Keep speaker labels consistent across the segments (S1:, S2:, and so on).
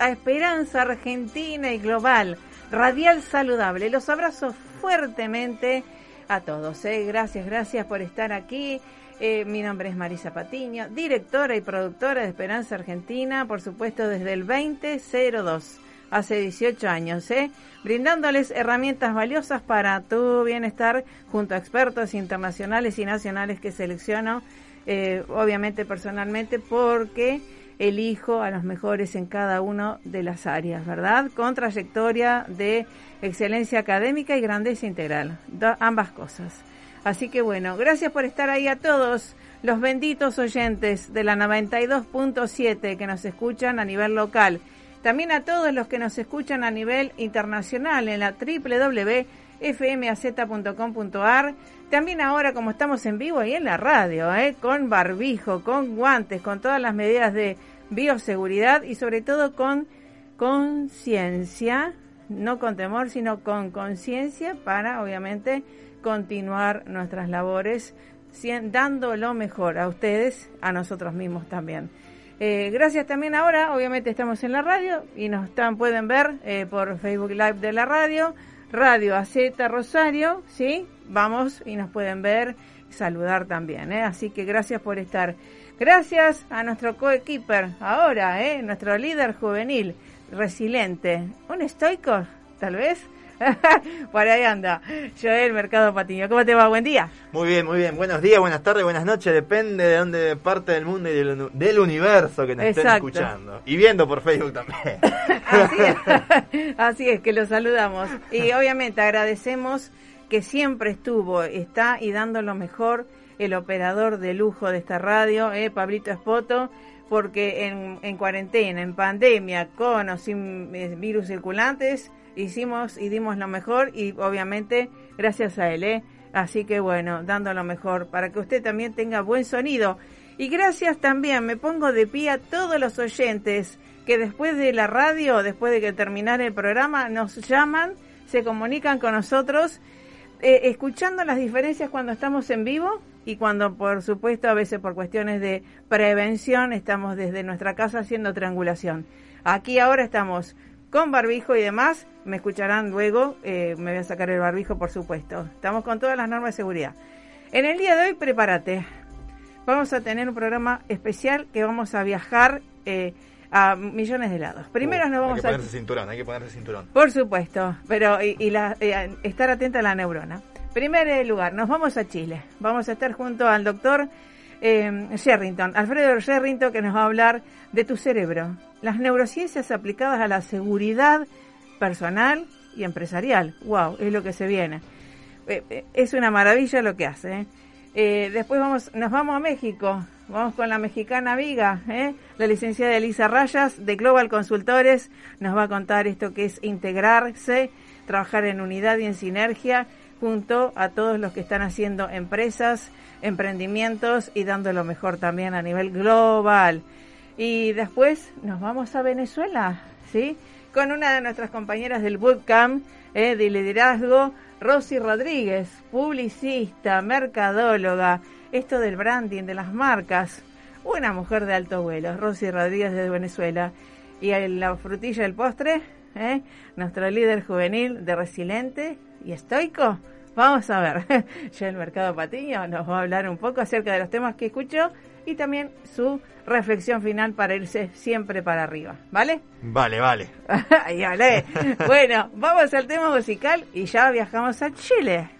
S1: a Esperanza Argentina y Global, Radial Saludable. Los abrazo fuertemente a todos. ¿eh? Gracias, gracias por estar aquí. Eh, mi nombre es Marisa Patiño, directora y productora de Esperanza Argentina, por supuesto desde el 2002, hace 18 años, ¿eh? brindándoles herramientas valiosas para tu bienestar junto a expertos internacionales y nacionales que selecciono, eh, obviamente personalmente, porque elijo a los mejores en cada una de las áreas, ¿verdad? Con trayectoria de excelencia académica y grandeza integral, ambas cosas. Así que bueno, gracias por estar ahí a todos los benditos oyentes de la 92.7 que nos escuchan a nivel local. También a todos los que nos escuchan a nivel internacional en la www.fmaz.com.ar. También ahora como estamos en vivo ahí en la radio, ¿eh? con barbijo, con guantes, con todas las medidas de bioseguridad y sobre todo con conciencia, no con temor, sino con conciencia para obviamente continuar nuestras labores dando lo mejor a ustedes, a nosotros mismos también. Eh, gracias también ahora, obviamente estamos en la radio y nos están, pueden ver eh, por Facebook Live de la radio, Radio AZ Rosario, ¿sí? Vamos y nos pueden ver y saludar también, ¿eh? Así que gracias por estar. Gracias a nuestro coequiper ahora, ¿eh? Nuestro líder juvenil, resiliente, un estoico, tal vez. Por ahí anda. Joel Mercado Patiño. ¿Cómo te va? Buen día.
S2: Muy bien, muy bien. Buenos días, buenas tardes, buenas noches. Depende de dónde parte del mundo y del, universo que nos estén escuchando. Y viendo por Facebook también.
S1: Así es. Así es, que los saludamos. Y obviamente agradecemos que siempre estuvo, está y dando lo mejor el operador de lujo de esta radio, eh, Pablito Espoto porque en, en, cuarentena, en pandemia, con o sin eh, virus circulantes, hicimos y dimos lo mejor y obviamente gracias a él, ¿eh? Así que bueno, dando lo mejor para que usted también tenga buen sonido. Y gracias también, me pongo de pie a todos los oyentes que después de la radio, después de que terminara el programa, nos llaman, se comunican con nosotros, eh, escuchando las diferencias cuando estamos en vivo y cuando, por supuesto, a veces por cuestiones de prevención, estamos desde nuestra casa haciendo triangulación. Aquí ahora estamos con barbijo y demás. Me escucharán luego, eh, me voy a sacar el barbijo por supuesto. Estamos con todas las normas de seguridad. En el día de hoy, prepárate. Vamos a tener un programa especial que vamos a viajar eh, a millones de lados. Primero nos vamos
S2: hay que ponerse cinturón, hay que ponerse cinturón.
S1: Por supuesto, pero y, la, eh, estar atenta a la neurona. Primer lugar, nos vamos a Chile. Vamos a estar junto al doctor eh, Sherrington, Alfredo Sherrington, que nos va a hablar de tu cerebro, las neurociencias aplicadas a la seguridad personal y empresarial. ¡Wow! Es lo que se viene. Eh, eh, es una maravilla lo que hace. ¿eh? después vamos, nos vamos a México. Vamos con la mexicana Viga, la licenciada Elisa Rayas de Global Consultores. Nos va a contar esto que es integrarse, trabajar en unidad y en sinergia junto a todos los que están haciendo empresas, emprendimientos y dando lo mejor también a nivel global. Y después nos vamos a Venezuela, ¿sí? Con una de nuestras compañeras del bootcamp eh, de liderazgo, Rosy Rodríguez, publicista, mercadóloga, esto del branding, de las marcas, una mujer de alto vuelo, Rosy Rodríguez de Venezuela. Y la frutilla del postre, ¿eh? nuestro líder juvenil de resiliente y estoico. Vamos a ver, ya el Mercado Patiño nos va a hablar un poco acerca de los temas que escuchó y también su reflexión final para irse siempre para arriba, ¿vale?
S2: Vale, vale.
S1: vale. bueno, vamos al tema musical y ya viajamos a Chile.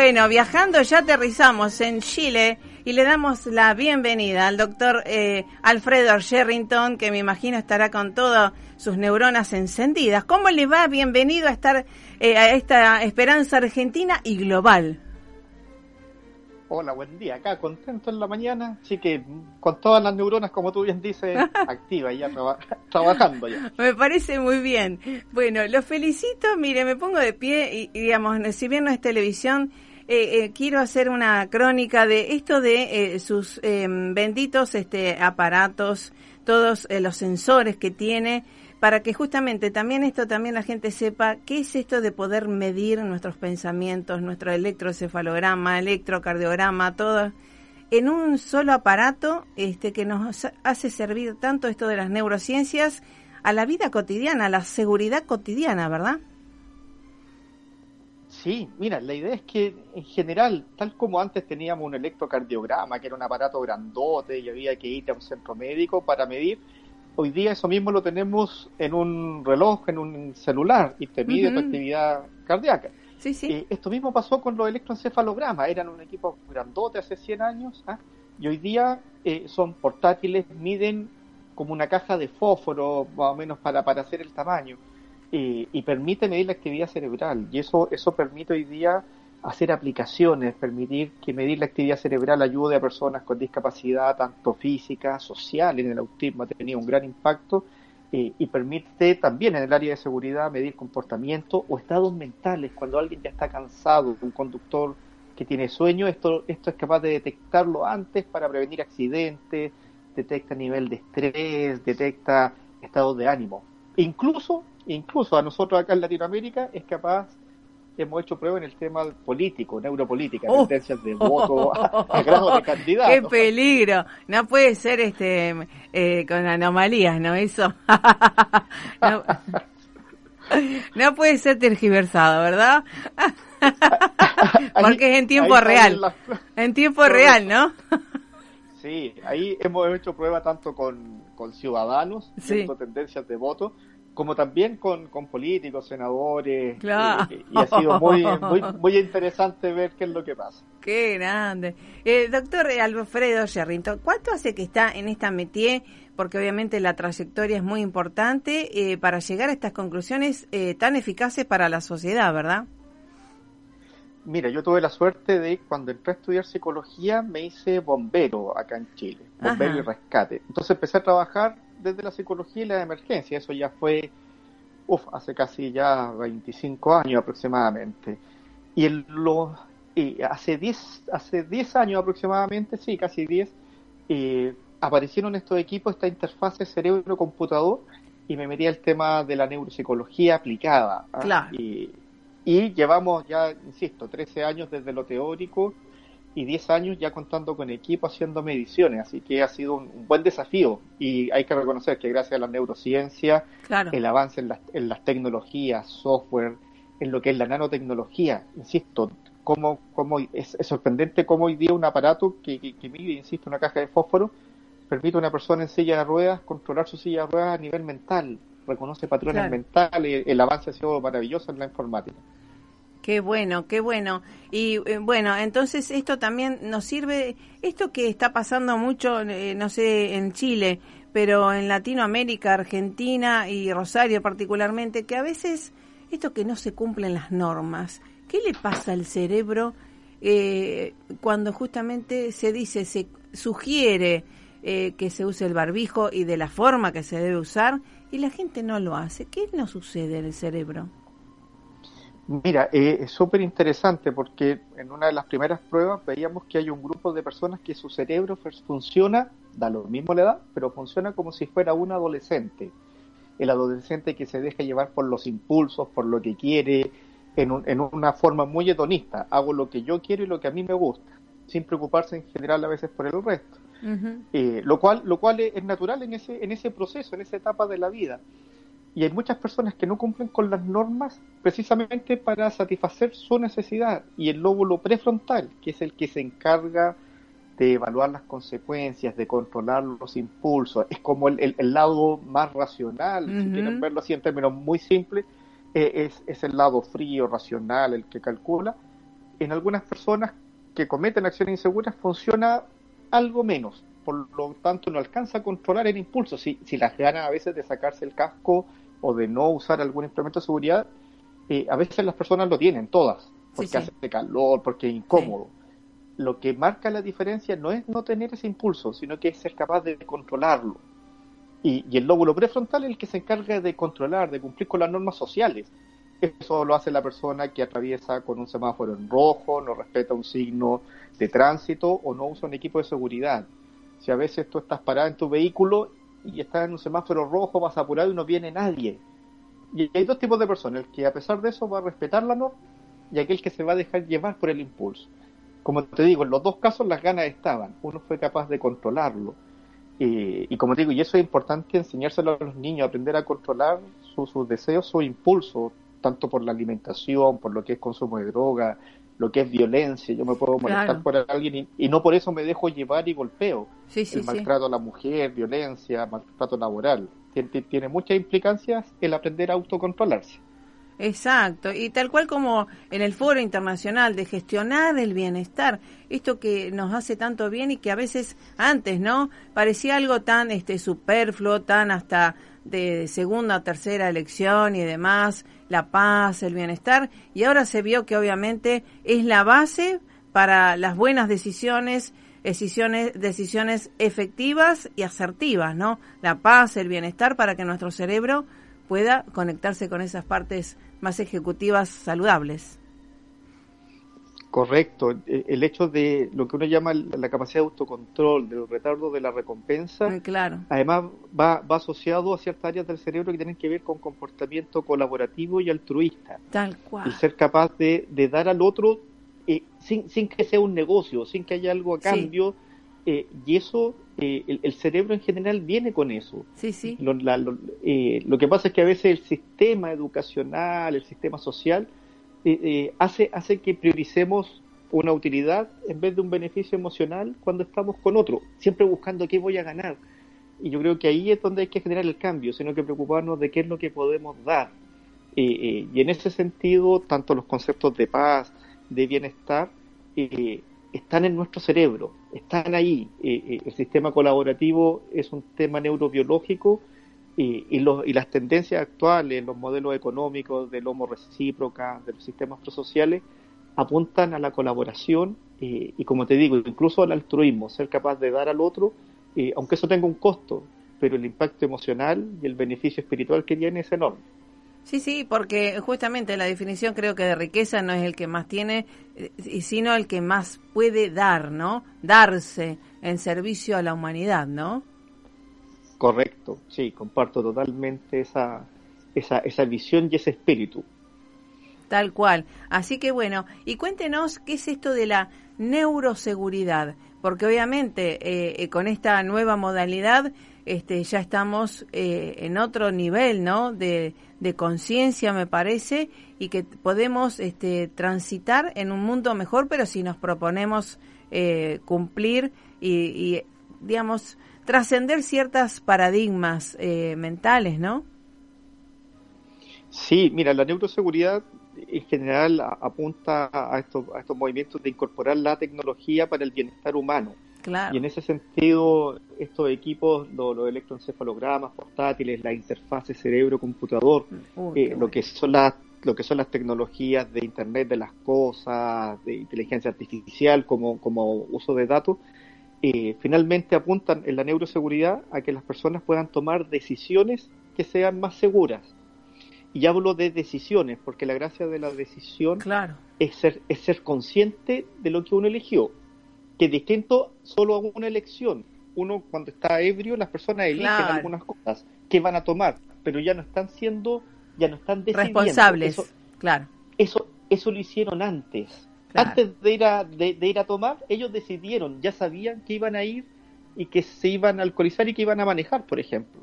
S1: Bueno, viajando ya aterrizamos en Chile y le damos la bienvenida al doctor eh, Alfredo Sherrington, que me imagino estará con todas sus neuronas encendidas. ¿Cómo le va? Bienvenido a estar eh, a esta esperanza argentina y global.
S3: Hola, buen día. Acá contento en la mañana, así que con todas las neuronas, como tú bien dices, activa ya trabajando ya.
S1: Me parece muy bien. Bueno, los felicito. Mire, me pongo de pie y, digamos, si bien no es televisión, eh, eh, quiero hacer una crónica de esto de eh, sus em, benditos este, aparatos, todos los sensores que tiene para que justamente también esto también la gente sepa qué es esto de poder medir nuestros pensamientos, nuestro electrocefalograma, electrocardiograma, todo en un solo aparato este que nos hace servir tanto esto de las neurociencias a la vida cotidiana, a la seguridad cotidiana, ¿verdad?
S3: Sí, mira, la idea es que en general, tal como antes teníamos un electrocardiograma, que era un aparato grandote y había que ir a un centro médico para medir, hoy día eso mismo lo tenemos en un reloj, en un celular, y te mide tu actividad cardíaca.
S1: Sí, sí.
S3: Eh, esto mismo pasó con los electroencefalogramas, eran un equipo grandote hace 100 años, ¿ah? y hoy día eh, son portátiles, miden como una caja de fósforo, más o menos para, para hacer el tamaño, eh, y permite medir la actividad cerebral, y eso, eso permite hoy día hacer aplicaciones, permitir que medir la actividad cerebral ayude a personas con discapacidad tanto física, social, en el autismo ha tenido un gran impacto eh, y permite también en el área de seguridad medir comportamiento o estados mentales cuando alguien ya está cansado, un conductor que tiene sueño, esto, esto es capaz de detectarlo antes para prevenir accidentes, detecta nivel de estrés, detecta estados de ánimo. incluso, incluso a nosotros acá en Latinoamérica es capaz hemos hecho prueba en el tema político, neuropolítica, oh. tendencias de voto a, grado de candidato.
S1: ¡Qué peligro! No puede ser este eh, con anomalías, ¿no? Eso. no, puede ser tergiversado, ¿verdad? Porque es en tiempo real. En tiempo real, ¿no?
S3: sí, ahí hemos hecho prueba tanto con, con ciudadanos, sí. tendencias de voto, como también con, con políticos, senadores, eh, y ha sido muy, muy, muy interesante ver qué es lo que pasa.
S1: Qué grande. Eh, doctor Alfredo Sherrington, ¿cuánto hace que está en esta métier? Porque obviamente la trayectoria es muy importante eh, para llegar a estas conclusiones eh, tan eficaces para la sociedad, ¿verdad?
S3: Mira, yo tuve la suerte de cuando entré a estudiar psicología me hice bombero acá en Chile, bombero y rescate. Entonces empecé a trabajar desde la psicología y la emergencia. Eso ya fue, uf, hace casi ya 25 años aproximadamente. Y en lo, hace 10 hace 10 años aproximadamente, sí, casi 10, eh, aparecieron estos equipos, esta interfase cerebro-computador, y me metí al tema de la neuropsicología aplicada.
S1: ¿ah?
S3: Y, y llevamos ya, insisto, 13 años desde lo teórico y 10 años ya contando con equipo haciendo mediciones, así que ha sido un, buen desafío. Y hay que reconocer que gracias a la neurociencia, el avance en las, en las tecnologías, software, en lo que es la nanotecnología, insisto, como, como es, sorprendente cómo hoy día un aparato que, que, mide, insisto, una caja de fósforo, permite a una persona en silla de ruedas controlar su silla de ruedas a nivel mental, reconoce patrones mentales, el avance ha sido maravilloso en la informática.
S1: Qué bueno, qué bueno. Y eh, bueno, entonces esto también nos sirve, esto que está pasando mucho, eh, no sé, en Chile, pero en Latinoamérica, Argentina y Rosario particularmente, que a veces esto que no se cumplen las normas, ¿qué le pasa al cerebro eh, cuando justamente se dice, se sugiere que se use el barbijo y de la forma que se debe usar y la gente no lo hace. ¿Qué nos sucede en el cerebro?
S3: Mira, eh, es súper interesante porque en una de las primeras pruebas veíamos que hay un grupo de personas que su cerebro funciona, da lo mismo la edad, pero funciona como si fuera un adolescente. El adolescente que se deja llevar por los impulsos, por lo que quiere, en, en una forma muy hedonista. Hago lo que yo quiero y lo que a mí me gusta, sin preocuparse en general a veces por el resto. Eh, lo cual, lo cual es, natural en ese, en ese proceso, en esa etapa de la vida. Y hay muchas personas que no cumplen con las normas precisamente para satisfacer su necesidad. Y el lóbulo prefrontal, que es el que se encarga de evaluar las consecuencias, de controlar los impulsos, es como el, el, lado más racional, si quieren verlo así en términos muy simples, eh, es, es el lado frío, racional, el que calcula. En algunas personas que cometen acciones inseguras funciona algo menos, por lo tanto no alcanza a controlar el impulso. Si, si las ganas a veces de sacarse el casco o de no usar algún instrumento de seguridad, eh, a veces las personas lo tienen, todas, porque hace calor, porque es incómodo. Lo que marca la diferencia no es no tener ese impulso, sino que es ser capaz de controlarlo. Y, y el lóbulo prefrontal es el que se encarga de controlar, de cumplir con las normas sociales. Eso lo hace la persona que atraviesa con un semáforo en rojo, no respeta un signo de tránsito o no usa un equipo de seguridad. Si a veces tú estás parado en tu vehículo y estás en un semáforo rojo, vas apurado y no viene nadie. Y hay dos tipos de personas, el que a pesar de eso va a respetar la norma y aquel que se va a dejar llevar por el impulso. Como te digo, en los dos casos las ganas estaban, uno fue capaz de controlarlo. y como te digo, y eso es importante enseñárselo a los niños, aprender a controlar sus deseos, sus impulsos, tanto por la alimentación, por lo que es consumo de droga, lo que es violencia. Yo me puedo molestar por alguien y, no por eso me dejo llevar y golpeo. el maltrato a la mujer, violencia, maltrato laboral. Tiene, tiene muchas implicancias el aprender a autocontrolarse.
S1: Exacto, y tal cual como en el Foro Internacional de Gestionar el Bienestar, esto que nos hace tanto bien y que a veces antes, ¿no? Parecía algo tan este superfluo, tan hasta de segunda o tercera elección y demás, la paz, el bienestar, y ahora se vio que obviamente es la base para las buenas decisiones, decisiones, decisiones efectivas y asertivas, ¿no? La paz, el bienestar para que nuestro cerebro pueda conectarse con esas partes más ejecutivas saludables.
S3: Correcto. E, el hecho de lo que uno llama la capacidad de autocontrol, del retardo de la recompensa,
S1: claro.
S3: además va, va asociado a ciertas áreas del cerebro que tienen que ver con comportamiento colaborativo y altruista.
S1: Tal cual.
S3: Y ser capaz de, de dar al otro eh, sin, sin que sea un negocio, sin que haya algo a cambio. Eh, y eso, eh, el, cerebro en general viene con eso.
S1: Sí, sí.
S3: Lo, lo que pasa es que a veces el sistema educacional, el sistema social, eh, eh, hace, hace que prioricemos una utilidad en vez de un beneficio emocional cuando estamos con otro, siempre buscando qué voy a ganar. Y yo creo que ahí es donde hay que generar el cambio, sino que preocuparnos de qué es lo que podemos dar. Eh, y en ese sentido, tanto los conceptos de paz, de bienestar, están en nuestro cerebro, están ahí. el sistema colaborativo es un tema neurobiológico y, y, las tendencias actuales, los modelos económicos del homo recíproca, de los sistemas prosociales, apuntan a la colaboración eh, y, como te digo, incluso al altruismo, ser capaz de dar al otro, eh, aunque eso tenga un costo, pero el impacto emocional y el beneficio espiritual que tiene es enorme.
S1: Sí, sí, porque justamente la definición creo que de riqueza no es el que más tiene, eh, sino el que más puede dar, ¿no? Darse en servicio a la humanidad, ¿no?
S3: Correcto, sí, comparto totalmente esa, esa, esa visión y ese espíritu.
S1: Tal cual. Así que bueno, y cuéntenos qué es esto de la neuroseguridad, porque obviamente eh, eh, con esta nueva modalidad este, ya estamos eh, en otro nivel, ¿no? De, de conciencia, me parece, y que podemos este, transitar en un mundo mejor, pero si nos proponemos cumplir y, y digamos, trascender ciertas paradigmas eh, mentales, ¿no?
S3: Sí, mira, la neuroseguridad en general apunta a estos, a estos movimientos de incorporar la tecnología para el bienestar humano.
S1: Claro.
S3: Y en ese sentido, estos equipos, los, electroencefalogramas portátiles, la interfase cerebro-computador, eh, lo que son las lo que son las tecnologías de Internet de las cosas, de inteligencia artificial como, como uso de datos, eh, finalmente apuntan en la neuroseguridad a que las personas puedan tomar decisiones que sean más seguras. Y hablo de decisiones, porque la gracia de la decisión
S1: claro.
S3: es, ser, es ser consciente de lo que uno eligió, que es distinto solo a una elección. Uno cuando está ebrio, las personas eligen algunas cosas que van a tomar, pero ya no están siendo, ya no están
S1: decidiendo. Responsables, claro.
S3: Eso, eso lo hicieron antes. Antes de ir, a, de, ir a tomar, ellos decidieron, ya sabían que iban a ir y que se iban a alcoholizar y que iban a manejar, por ejemplo.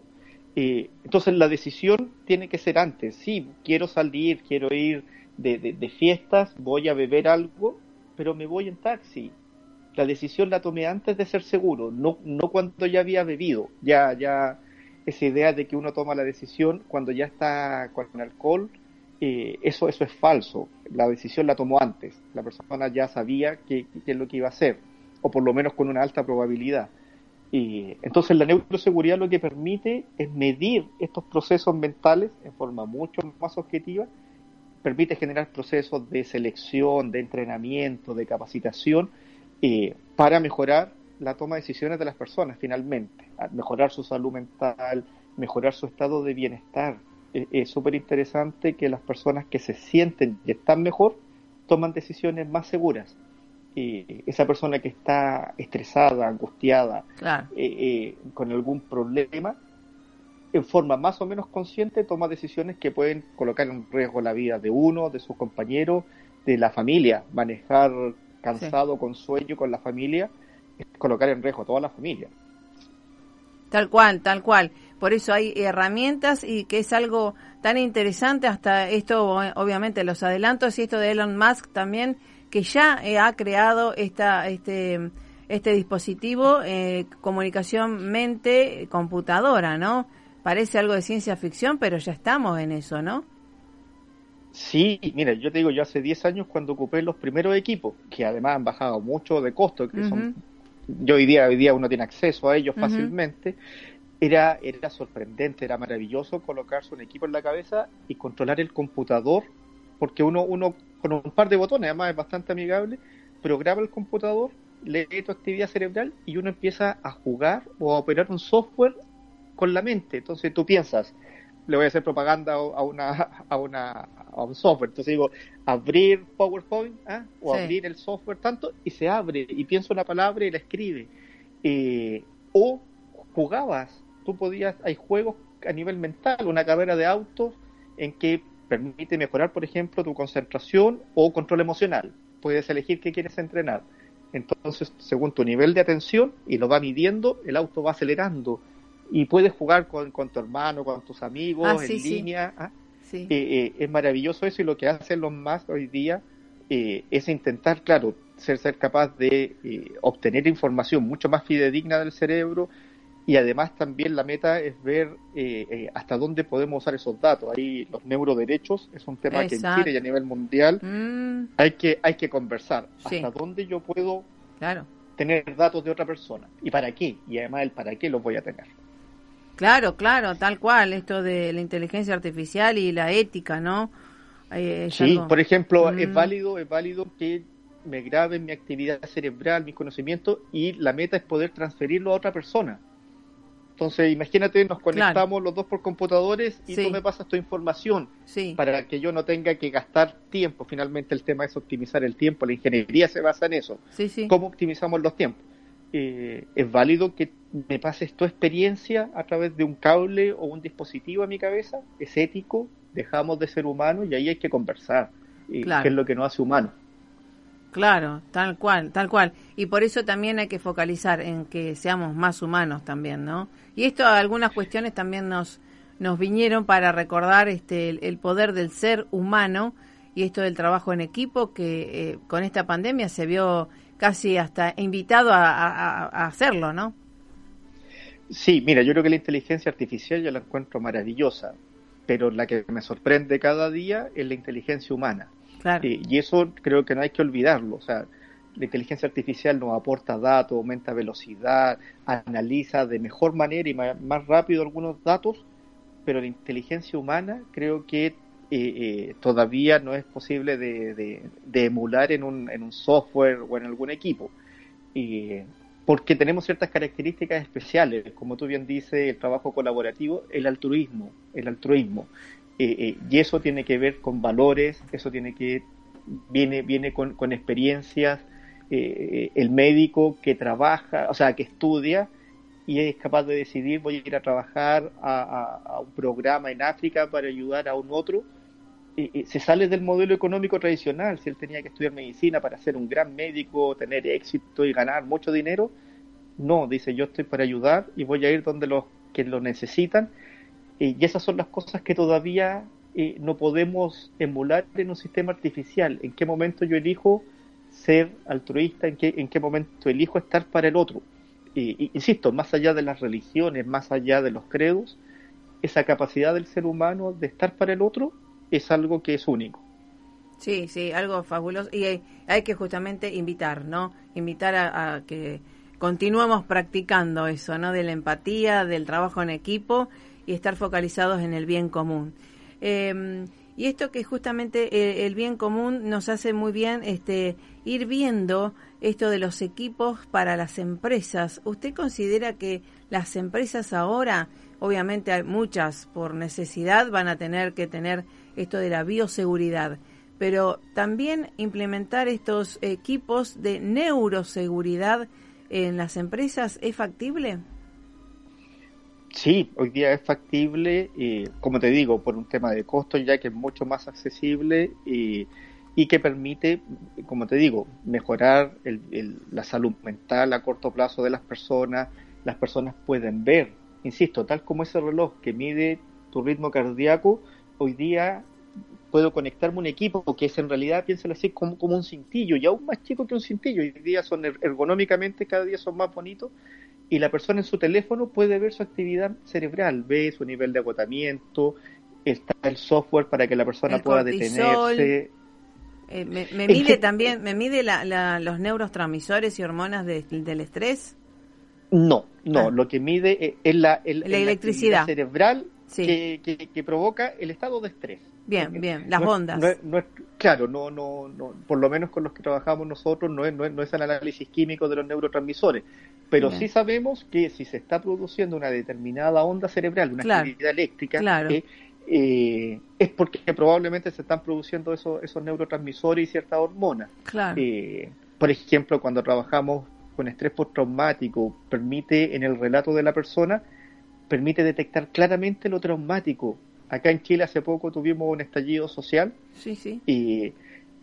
S3: Eh, entonces la decisión tiene que ser antes. Sí, quiero salir, quiero ir de, de, fiestas, voy a beber algo, pero me voy en taxi. La decisión la tomé antes de ser seguro, no, no cuando ya había bebido. Ya, ya, esa idea de que uno toma la decisión cuando ya está con alcohol, eh, eso, eso es falso. La decisión la tomó antes. La persona ya sabía qué, es lo que iba a hacer, o por lo menos con una alta probabilidad. Y entonces la neuroseguridad lo que permite es medir estos procesos mentales en forma mucho más objetiva, permite generar procesos de selección, de entrenamiento, de capacitación, eh, para mejorar la toma de decisiones de las personas finalmente, mejorar su salud mental, mejorar su estado de bienestar, es súper interesante que las personas que se sienten y están mejor toman decisiones más seguras. y esa persona que está estresada, angustiada, eh, eh, con algún problema, en forma más o menos consciente toma decisiones que pueden colocar en riesgo la vida de uno, de sus compañeros, de la familia. Manejar cansado, con sueño, con la familia, es colocar en riesgo a toda la familia.
S1: Tal cual, tal cual. Por eso hay herramientas y que es algo tan interesante hasta esto, obviamente los adelantos y esto de Elon Musk también, que ya eh, ha creado esta, este, este dispositivo, eh, comunicación mente-computadora, ¿no? Parece algo de ciencia ficción, pero ya estamos en eso, ¿no?
S3: Sí, mira, yo te digo, yo hace 10 años cuando ocupé los primeros equipos, que además han bajado mucho de costo, que son, yo hoy día, hoy día uno tiene acceso a ellos fácilmente, era, era sorprendente, era maravilloso colocarse un equipo en la cabeza y controlar el computador, porque uno, uno con un par de botones, además es bastante amigable, programa el computador, lee tu actividad cerebral y uno empieza a jugar o a operar un software con la mente. Entonces tú piensas, le voy a hacer propaganda a una a una a un software. Entonces digo, abrir PowerPoint ¿ah? o abrir el software tanto y se abre y piensa una palabra y la escribe. Eh, o jugabas tú podías, hay juegos a nivel mental, una carrera de autos en que permite mejorar, por ejemplo, tu concentración o control emocional. Puedes elegir qué quieres entrenar. Entonces, según tu nivel de atención, y lo va midiendo, el auto va acelerando. Y puedes jugar con, tu hermano, con tus amigos, ah, en línea. ¿ah? Eh, eh, es maravilloso eso y lo que hacen los más hoy día eh, es intentar, claro, ser, ser capaz de obtener información mucho más fidedigna del cerebro, y además también la meta es ver eh, eh, hasta dónde podemos usar esos datos. Ahí los neuroderechos es un tema que en Chile y a nivel mundial mm. hay que hay que conversar. Hasta dónde yo puedo
S1: claro.
S3: tener datos de otra persona y para qué y además el para qué los voy a tener.
S1: Claro, claro, tal cual. Esto de la inteligencia artificial y la ética, ¿no?
S3: Eh, sí, por ejemplo, es mm. válido es válido que me graben mi actividad cerebral, mis conocimientos y la meta es poder transferirlo a otra persona. Entonces, imagínate, nos conectamos los dos por computadores y tú me pasas tu información para que yo no tenga que gastar tiempo. Finalmente, el tema es optimizar el tiempo. La ingeniería se basa en eso. ¿Cómo optimizamos los tiempos? Eh, es válido que me pases tu experiencia a través de un cable o un dispositivo a mi cabeza. Es ético, dejamos de ser humanos y ahí hay que conversar. Eh, ¿Qué es lo que nos hace humanos?
S1: Claro, tal cual, tal cual. Y por eso también hay que focalizar en que seamos más humanos también, ¿no? Y esto, algunas cuestiones también nos, nos vinieron para recordar este, el, poder del ser humano y esto del trabajo en equipo que eh, con esta pandemia se vio casi hasta invitado a, hacerlo, ¿no?
S3: Sí, mira, yo creo que la inteligencia artificial yo la encuentro maravillosa, pero la que me sorprende cada día es la inteligencia humana. Y, eso creo que no hay que olvidarlo. O sea, la inteligencia artificial nos aporta datos, aumenta velocidad, analiza de mejor manera y más, rápido algunos datos, pero la inteligencia humana creo que eh, eh, todavía no es posible de, emular en un, en un, software o en algún equipo. Porque tenemos ciertas características especiales, como tú bien dices, el trabajo colaborativo, el altruismo, el altruismo. Eh, eh, y eso tiene que ver con valores, eso tiene que viene viene con, con experiencias. Eh, el médico que trabaja, o sea, que estudia y es capaz de decidir voy a ir a trabajar a, un programa en África para ayudar a un otro. se sale del modelo económico tradicional. Si él tenía que estudiar medicina para ser un gran médico, tener éxito y ganar mucho dinero, no, dice yo estoy para ayudar y voy a ir donde los que lo necesitan y esas son las cosas que todavía eh, no podemos emular en un sistema artificial. ¿En qué momento yo elijo ser altruista? ¿En qué, en qué momento elijo estar para el otro? Y, insisto, más allá de las religiones, más allá de los credos, esa capacidad del ser humano de estar para el otro es algo que es único.
S1: Sí, sí, algo fabuloso. Y hay, que justamente invitar, ¿no? Invitar a, a que continuemos practicando eso, ¿no? De la empatía, del trabajo en equipo y estar focalizados en el bien común. Em, y esto que justamente eh, el bien común nos hace muy bien este, ir viendo esto de los equipos para las empresas. ¿Usted considera que las empresas ahora, obviamente hay muchas por necesidad, van a tener que tener esto de la bioseguridad, pero también implementar estos equipos de neuroseguridad en las empresas es factible?
S3: Sí, hoy día es factible, y, como te digo, por un tema de costo, ya que es mucho más accesible y, que permite, como te digo, mejorar la salud mental a corto plazo de las personas. Las personas pueden ver, insisto, tal como ese reloj que mide tu ritmo cardíaco, hoy día puedo conectarme un equipo que es en realidad, piénsalo así, como, como un cintillo, y aún más chico que un cintillo. Hoy día son er, ergonómicamente, cada día son más bonitos y la persona en su teléfono puede ver su actividad cerebral, ve su nivel de agotamiento, está el software para que la persona pueda detenerse.
S1: Eh, me, mide también, me mide la, los neurotransmisores y hormonas del estrés.
S3: No, no, ah. lo que mide es la,
S1: electricidad
S3: cerebral que, que, provoca el estado de estrés.
S1: Bien, bien, las ondas.
S3: claro, no, no, no, por lo menos con los que trabajamos nosotros, no es, no es, no es el análisis químico de los neurotransmisores, pero sí sabemos que si se está produciendo una determinada onda cerebral, una actividad eléctrica, eh, es porque probablemente se están produciendo esos, esos neurotransmisores y ciertas hormonas. Eh, por ejemplo, cuando trabajamos con estrés postraumático, permite en el relato de la persona, permite detectar claramente lo traumático. Acá en Chile hace poco tuvimos un estallido social
S1: sí, sí.
S3: y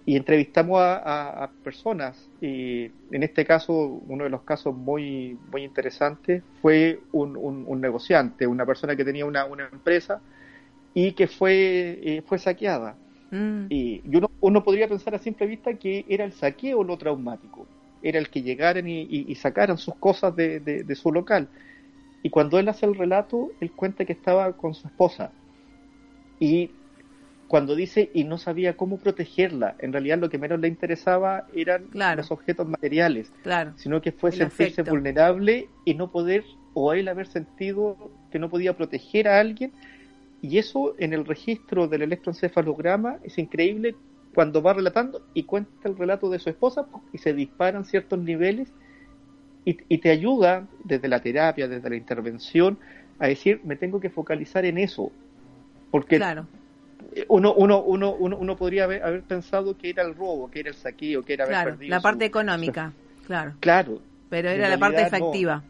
S3: y entrevistamos a, personas. Y en este caso uno de los casos muy muy interesantes fue un, un, negociante una persona que tenía una, una empresa y que fue eh, fue saqueada. Mm. y, uno, uno podría pensar a simple vista que era el saqueo lo traumático. Era el que llegaran y, sacaran sus cosas de, de su local. Y cuando él hace el relato él cuenta que estaba con su esposa. Y cuando dice y no sabía cómo protegerla, en realidad lo que menos le interesaba eran los objetos materiales, sino que fue sentirse vulnerable y no poder, o él haber sentido que no podía proteger a alguien, y eso en el registro del electroencefalograma es increíble cuando va relatando y cuenta el relato de su esposa y se disparan ciertos niveles y, y te ayuda desde la terapia, desde la intervención, a decir, me tengo que focalizar en eso, porque claro uno, uno, uno, uno, podría haber, pensado que era el robo, que era el saqueo, que era
S1: haber perdido la parte económica, claro.
S3: Claro.
S1: Pero era la parte efectiva.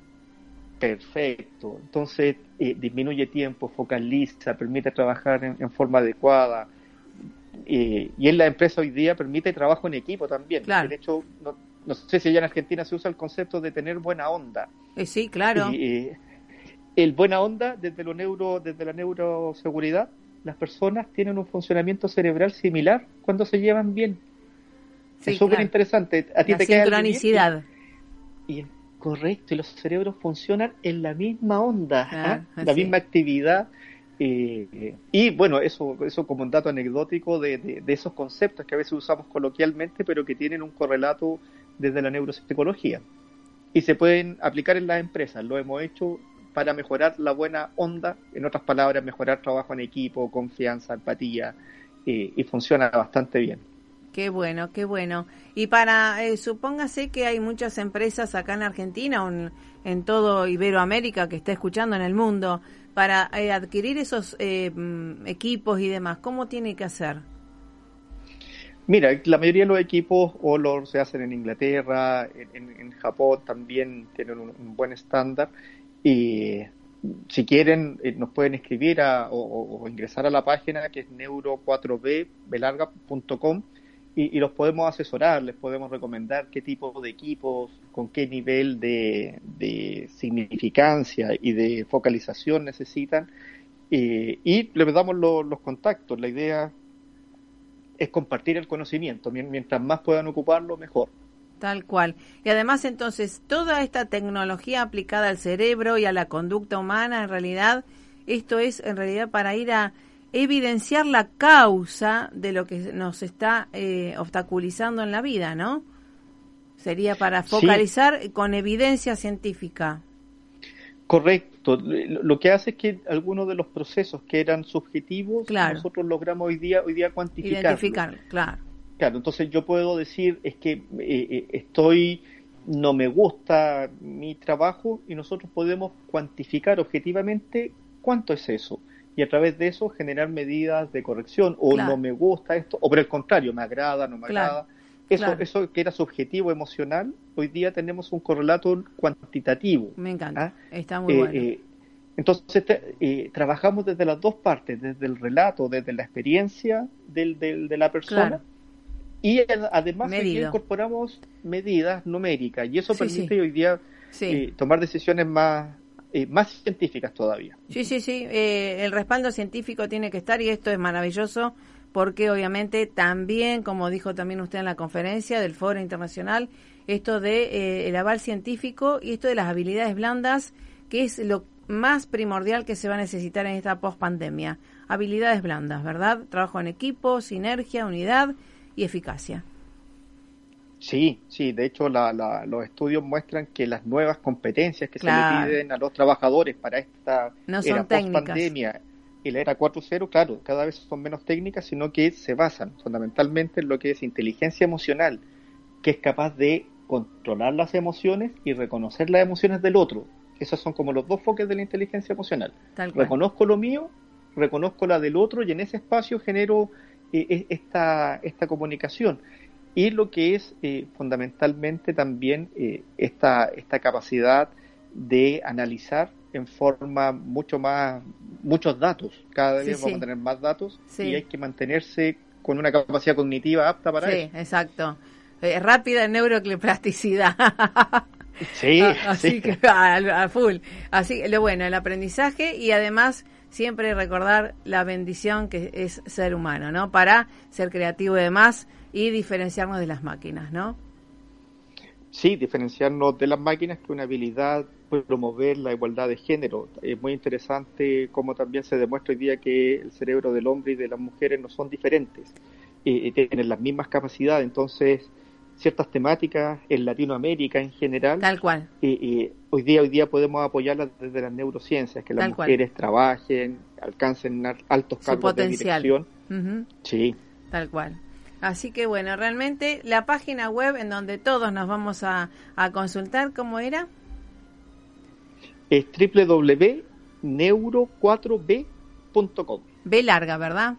S3: Perfecto. Entonces eh, disminuye tiempo, focaliza, permite trabajar en, forma adecuada. Eh, y en la empresa hoy día permite trabajo en equipo también.
S1: Claro.
S3: De hecho, no, no, sé si allá en Argentina se usa el concepto de tener buena onda.
S1: Eh, sí, claro.
S3: el buena onda desde lo neuro, desde la neuroseguridad las personas tienen un funcionamiento cerebral similar cuando se llevan bien. es súper interesante. A ti
S1: la te sincronicidad.
S3: Y, correcto, y los cerebros funcionan en la misma onda, ¿ah? la misma actividad. Eh, y bueno, eso, eso como un dato anecdótico de, de, esos conceptos que a veces usamos coloquialmente, pero que tienen un correlato desde la neuropsicología. Y se pueden aplicar en las empresas. Lo hemos hecho para mejorar la buena onda, en otras palabras, mejorar trabajo en equipo, confianza, empatía, eh, y funciona bastante bien.
S1: Qué bueno, qué bueno. Y para, eh, supóngase que hay muchas empresas acá en Argentina o en, todo Iberoamérica que está escuchando en el mundo, para eh, adquirir esos eh, mm, equipos y demás, ¿cómo tiene que hacer?
S3: Mira, la mayoría de los equipos o los se hacen en Inglaterra, en, Japón también tienen un, buen estándar y si quieren nos pueden escribir o, ingresar a la página que es neuro4b y, los podemos asesorar, les podemos recomendar qué tipo de equipos, con qué nivel de, significancia y de focalización necesitan eh, y les damos los contactos. La idea es compartir el conocimiento, mientras más puedan ocuparlo, mejor.
S1: Tal cual. Y además entonces, toda esta tecnología aplicada al cerebro y a la conducta humana, en realidad, esto es en realidad para ir a evidenciar la causa de lo que nos está eh, obstaculizando en la vida, ¿no? Sería para focalizar con evidencia científica.
S3: Correcto. Lo que hace es que algunos de los procesos que eran subjetivos, nosotros logramos hoy día, hoy día cuantificar.
S1: Identificar, claro.
S3: Claro, entonces yo puedo decir es que eh, eh, estoy, no me gusta mi trabajo y nosotros podemos cuantificar objetivamente cuánto es eso. Y a través de eso generar medidas de corrección. O no me gusta esto o por el contrario me agrada no me agrada. Eso eso que era subjetivo emocional hoy día tenemos un correlato cuantitativo
S1: me encanta ¿ah? está muy eh, bueno. Eh,
S3: entonces eh, trabajamos desde las dos partes desde el relato desde la experiencia del, de la persona y además incorporamos medidas numéricas y eso permite hoy día tomar decisiones más eh, más científicas todavía.
S1: Sí, sí, sí. Eh, el respaldo científico tiene que estar y esto es maravilloso porque obviamente también, como dijo también usted en la conferencia del Foro Internacional, esto de eh, el aval científico y esto de las habilidades blandas, que es lo más primordial que se va a necesitar en esta pospandemia. Habilidades blandas, ¿verdad? Trabajo en equipo, sinergia, unidad y eficacia.
S3: Sí, sí, de hecho los estudios muestran que las nuevas competencias que se le piden a los trabajadores para esta
S1: no era
S3: pandemia y la era 4.0, claro, cada vez son menos técnicas, sino que se basan fundamentalmente en lo que es inteligencia emocional, que es capaz de controlar las emociones y reconocer las emociones del otro. Esos son como los dos foques de la inteligencia emocional. Reconozco lo mío, reconozco la del otro y en ese espacio genero eh, esta, esta comunicación y lo que es eh, fundamentalmente también eh, esta, esta capacidad de analizar en forma mucho más, muchos datos. Cada vez vamos a tener más datos y hay que mantenerse con una capacidad cognitiva apta para eso.
S1: Sí, exacto. Eh, rápida neuroplasticidad.
S3: sí,
S1: ah, Así que a, full. Así lo bueno, el aprendizaje y además siempre recordar la bendición que es ser humano, ¿no? Para ser creativo y demás y diferenciarnos de las máquinas, ¿no?
S3: Sí, diferenciarnos de las máquinas que una habilidad promover la igualdad de género. Es muy interesante cómo también se demuestra hoy día que el cerebro del hombre y de las mujeres no son diferentes, y tienen las mismas capacidades, entonces ciertas temáticas en Latinoamérica en general.
S1: Tal cual.
S3: hoy día hoy día podemos apoyarlas desde las neurociencias, que las mujeres trabajen, alcancen altos cargos de dirección.
S1: Sí. Tal cual. Así que bueno, realmente la página web en donde todos nos vamos a, consultar, ¿cómo era?
S3: Es www.neuro4b.com.
S1: B larga, ¿verdad?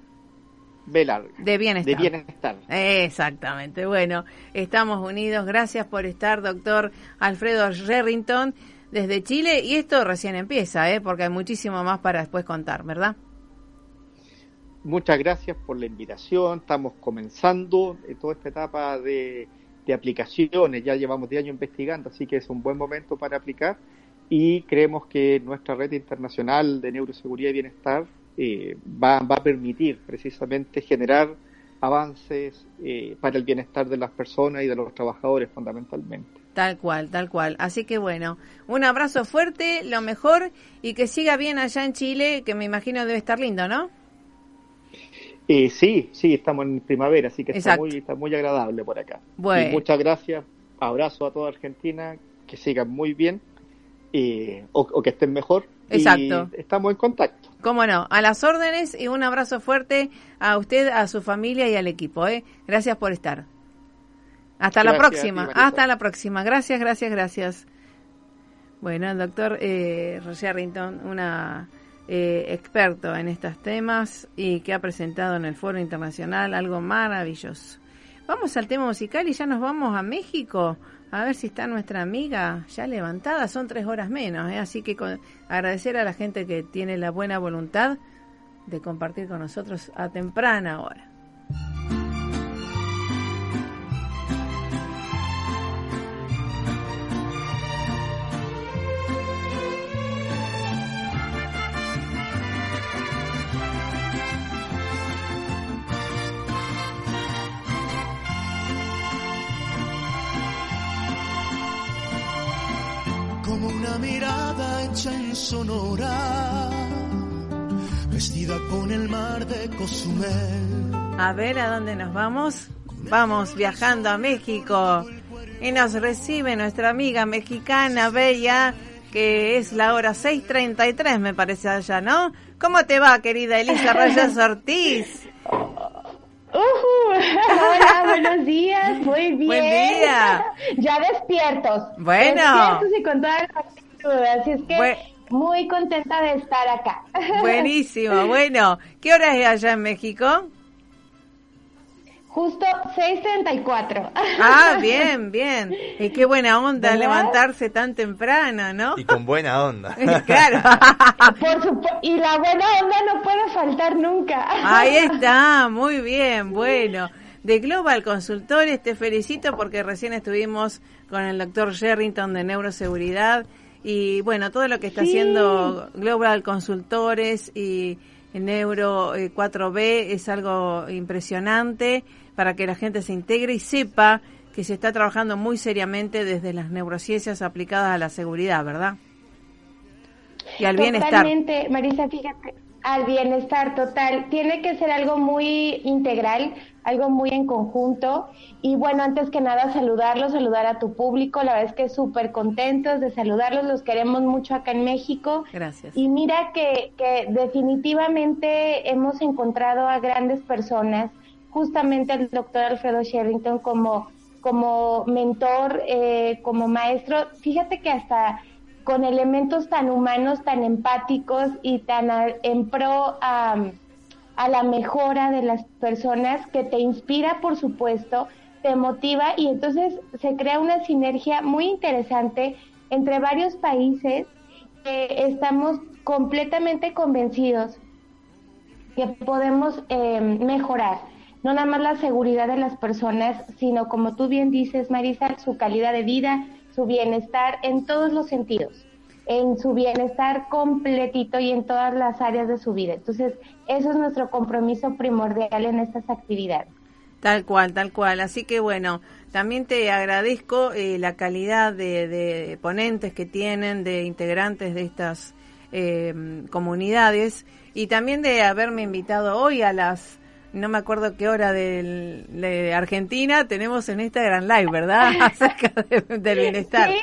S3: B larga.
S1: De bienestar.
S3: De bienestar.
S1: Exactamente. Bueno, estamos unidos. Gracias por estar, doctor Alfredo Sherrington, desde Chile. Y esto recién empieza, ¿eh? porque hay muchísimo más para después contar, ¿verdad?
S3: muchas gracias por la invitación. Estamos comenzando toda esta etapa de, aplicaciones. Ya llevamos 10 años investigando, así que es un buen momento para aplicar. Y creemos que nuestra red internacional de neuroseguridad y bienestar eh, va, a permitir precisamente generar avances eh, para el bienestar de las personas y de los trabajadores fundamentalmente.
S1: Tal cual, tal cual. Así que bueno, un abrazo fuerte, lo mejor y que siga bien allá en Chile, que me imagino debe estar lindo, ¿no?
S3: Eh, sí, sí, estamos en primavera, así que está muy, está muy agradable por acá.
S1: Bueno.
S3: muchas gracias, abrazo a toda Argentina, que sigan muy bien eh, o, que estén mejor
S1: Exacto.
S3: estamos en contacto.
S1: Cómo no, a las órdenes y un abrazo fuerte a usted, a su familia y al equipo. ¿eh? Gracias por estar. Hasta la próxima, hasta la próxima. Gracias, gracias, gracias. Bueno, el doctor eh, Rinton, una eh, experto en estos temas y que ha presentado en el Foro Internacional algo maravilloso. Vamos al tema musical y ya nos vamos a México. A ver si está nuestra amiga ya levantada. Son tres horas menos, ¿eh? así que agradecer a la gente que tiene la buena voluntad de compartir con nosotros a temprana hora.
S4: Una mirada hecha en Sonora, vestida con el mar de Cozumel.
S1: A ver, ¿a dónde nos vamos? Vamos viajando a México y nos recibe nuestra amiga mexicana Bella, que es la hora 6.33 me parece allá, ¿no? ¿Cómo te va, querida Elisa Reyes Ortiz?
S5: hola, buenos días, muy bien.
S1: Buen día.
S5: Ya despiertos.
S1: Bueno.
S5: Despiertos y con toda la actitud, así es que muy contenta de estar acá.
S1: Buenísimo, bueno. ¿Qué hora es allá en México?
S5: Justo 6.34.
S1: Ah, bien, bien. Y qué buena onda levantarse tan temprano, ¿no?
S2: Y con buena onda.
S1: claro.
S5: Por. Y la buena onda no puede faltar nunca.
S1: Ahí está, muy bien, bueno. De Global Consultores te felicito porque recién estuvimos con el doctor Sherrington de Neuroseguridad y bueno, todo lo que está haciendo Global Consultores y Neuro 4B eh, es algo impresionante para que la gente se integre y sepa que se está trabajando muy seriamente desde las neurociencias aplicadas a la seguridad, ¿verdad?
S5: Y al bienestar. Totalmente, Marisa, fíjate, al bienestar total. Tiene que ser algo muy integral, algo muy en conjunto. Y bueno, antes que nada, saludarlos, saludar a tu público. La verdad es que súper contentos de saludarlos, los queremos mucho acá en México.
S1: Gracias.
S5: Y mira que, que definitivamente hemos encontrado a grandes personas justamente al doctor Alfredo Sherrington como, como mentor, eh, como maestro. Fíjate que hasta con elementos tan humanos, tan empáticos y tan en pro a, la mejora de las personas, que te inspira, por supuesto, te motiva y entonces se crea una sinergia muy interesante entre varios países que estamos completamente convencidos que podemos eh, mejorar no nada más la seguridad de las personas, sino como tú bien dices, Marisa, su calidad de vida, su bienestar en todos los sentidos, en su bienestar completito y en todas las áreas de su vida. Entonces, eso es nuestro compromiso primordial en estas actividades.
S1: Tal cual, tal cual. Así que bueno, también te agradezco eh, la calidad de, ponentes que tienen, de integrantes de estas eh, comunidades y también de haberme invitado hoy a las no me acuerdo qué hora de Argentina, tenemos en Instagram Live, ¿verdad? Acerca del bienestar.
S5: Sí.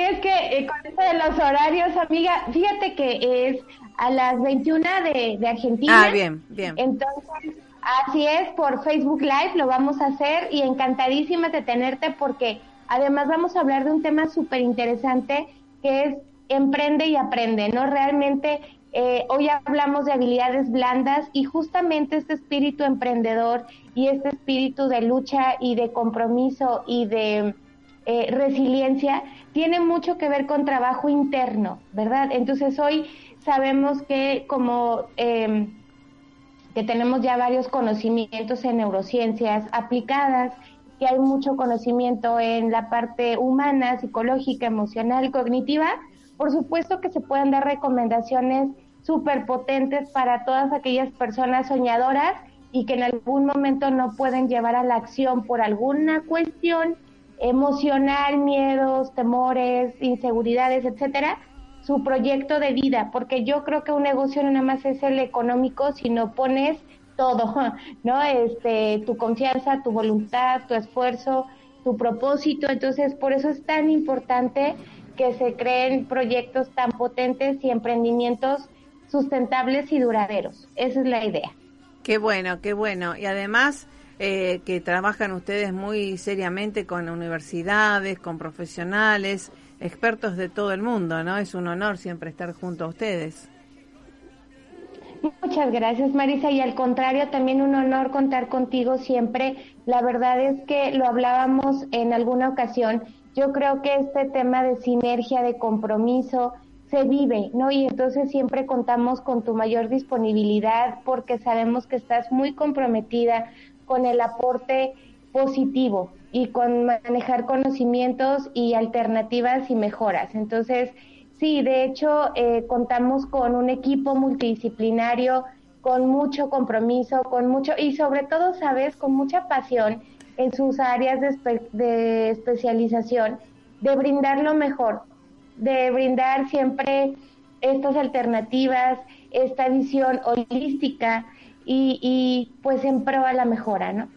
S5: es que eh, con eso de los horarios, amiga, fíjate que es a las 21 de, de Argentina.
S1: Ah, bien, bien.
S5: Entonces, así es, por Facebook Live lo vamos a hacer y encantadísima de tenerte porque además vamos a hablar de un tema súper interesante que es emprende y aprende, ¿no? Realmente eh, hoy hablamos de habilidades blandas y justamente este espíritu emprendedor y este espíritu de lucha y de compromiso y de eh, resiliencia tiene mucho que ver con trabajo interno, ¿verdad? Entonces hoy sabemos que como em, que tenemos ya varios conocimientos en neurociencias aplicadas, que hay mucho conocimiento en la parte humana, psicológica, emocional, cognitiva, por supuesto que se pueden dar recomendaciones súper potentes para todas aquellas personas soñadoras y que en algún momento no pueden llevar a la acción por alguna cuestión emocional, miedos, temores, inseguridades, etcétera, su proyecto de vida, porque yo creo que un negocio no nada más es el económico, sino pones todo, ¿no? Este, tu confianza, tu voluntad, tu esfuerzo, tu propósito, entonces por eso es tan importante que se creen proyectos tan potentes y emprendimientos sustentables y duraderos. Esa es la idea.
S1: Qué bueno, qué bueno. Y además eh, que trabajan ustedes muy seriamente con universidades, con profesionales, expertos de todo el mundo, ¿no? Es un honor siempre estar junto a ustedes.
S5: Muchas gracias, Marisa. Y al contrario, también un honor contar contigo siempre. La verdad es que lo hablábamos en alguna ocasión. Yo creo que este tema de sinergia, de compromiso, se vive, ¿no? Y entonces siempre contamos con tu mayor disponibilidad porque sabemos que estás muy comprometida con el aporte positivo y con manejar conocimientos y alternativas y mejoras. Entonces, Sí, de hecho, eh, contamos con un equipo multidisciplinario, con mucho compromiso, con mucho, y sobre todo, sabes, con mucha pasión en sus áreas de, de especialización, de brindar lo mejor, de brindar siempre estas alternativas, esta visión holística y, y pues en pro a la mejora, ¿no?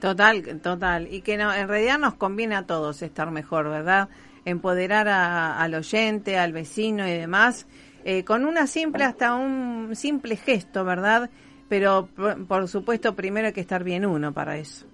S1: Total, total. Y que no, en realidad nos conviene a todos estar mejor, ¿verdad? empoderar al oyente, al vecino y demás, eh, con una simple, hasta un simple gesto, ¿verdad? Pero por, supuesto primero hay que estar bien uno para eso.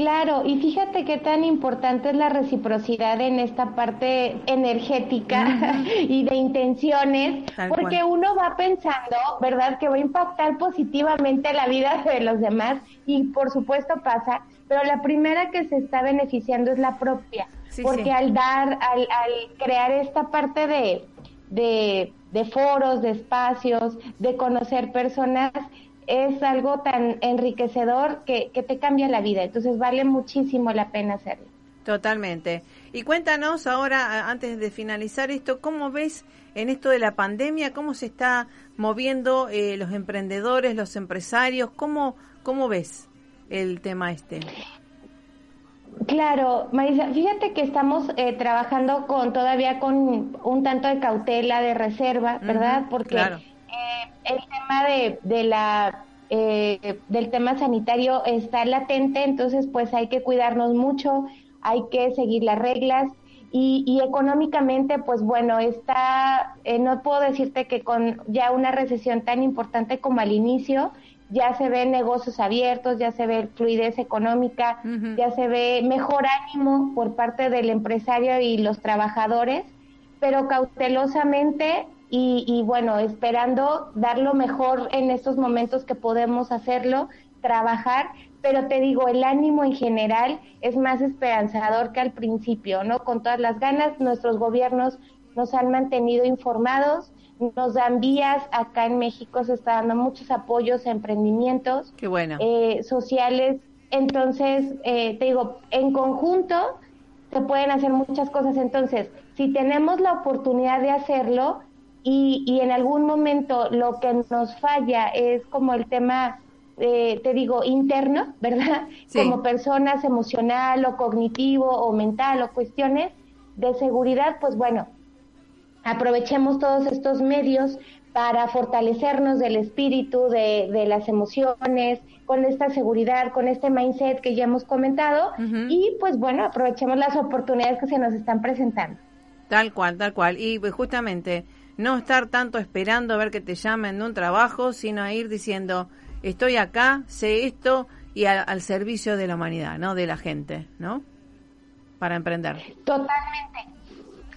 S5: Claro, y fíjate qué tan importante es la reciprocidad en esta parte energética y de intenciones, porque uno va pensando, ¿verdad?, que va a impactar positivamente la vida de los demás y por supuesto pasa, pero la primera que se está beneficiando es la propia porque al dar, al, al, crear esta parte de, de, foros, de espacios, de conocer personas, es algo tan enriquecedor que, que te cambia la vida. Entonces vale muchísimo la pena hacerlo.
S1: Totalmente. Y cuéntanos ahora, antes de finalizar esto, ¿cómo ves en esto de la pandemia, cómo se está moviendo eh, los emprendedores, los empresarios? ¿Cómo, ¿Cómo ves el tema este?
S5: Claro, Marisa, fíjate que estamos eh, trabajando con todavía con un tanto de cautela, de reserva, ¿verdad? Porque eh, el tema de, de la eh, del tema sanitario está latente, entonces pues hay que cuidarnos mucho, hay que seguir las reglas y, y económicamente pues bueno está, no puedo decirte que con ya una recesión tan importante como al inicio ya se ven negocios abiertos, ya se ve fluidez económica, ya se ve mejor ánimo por parte del empresario y los trabajadores, pero cautelosamente y, y bueno, esperando dar lo mejor en estos momentos que podemos hacerlo, trabajar, pero te digo, el ánimo en general es más esperanzador que al principio, ¿no? Con todas las ganas, nuestros gobiernos nos han mantenido informados, nos dan vías, acá en México se está dando muchos apoyos a emprendimientos
S1: Qué bueno.
S5: Eh, sociales, entonces, eh, te digo, en conjunto se pueden hacer muchas cosas, entonces, si tenemos la oportunidad de hacerlo y, y en algún momento lo que nos falla es como el tema eh, te digo, interno, ¿verdad? Como personas emocional o cognitivo o mental o cuestiones de seguridad, pues bueno, aprovechemos todos estos medios para fortalecernos del espíritu, de, de, las emociones, con esta seguridad, con este mindset que ya hemos comentado y pues bueno, aprovechemos las oportunidades que se nos están presentando.
S1: Tal cual, tal cual. Y pues justamente no estar tanto esperando a ver que te llamen de un trabajo, sino ir diciendo, estoy acá, sé esto y al servicio de la humanidad, ¿no? De la gente, ¿no? Para emprender.
S5: Totalmente.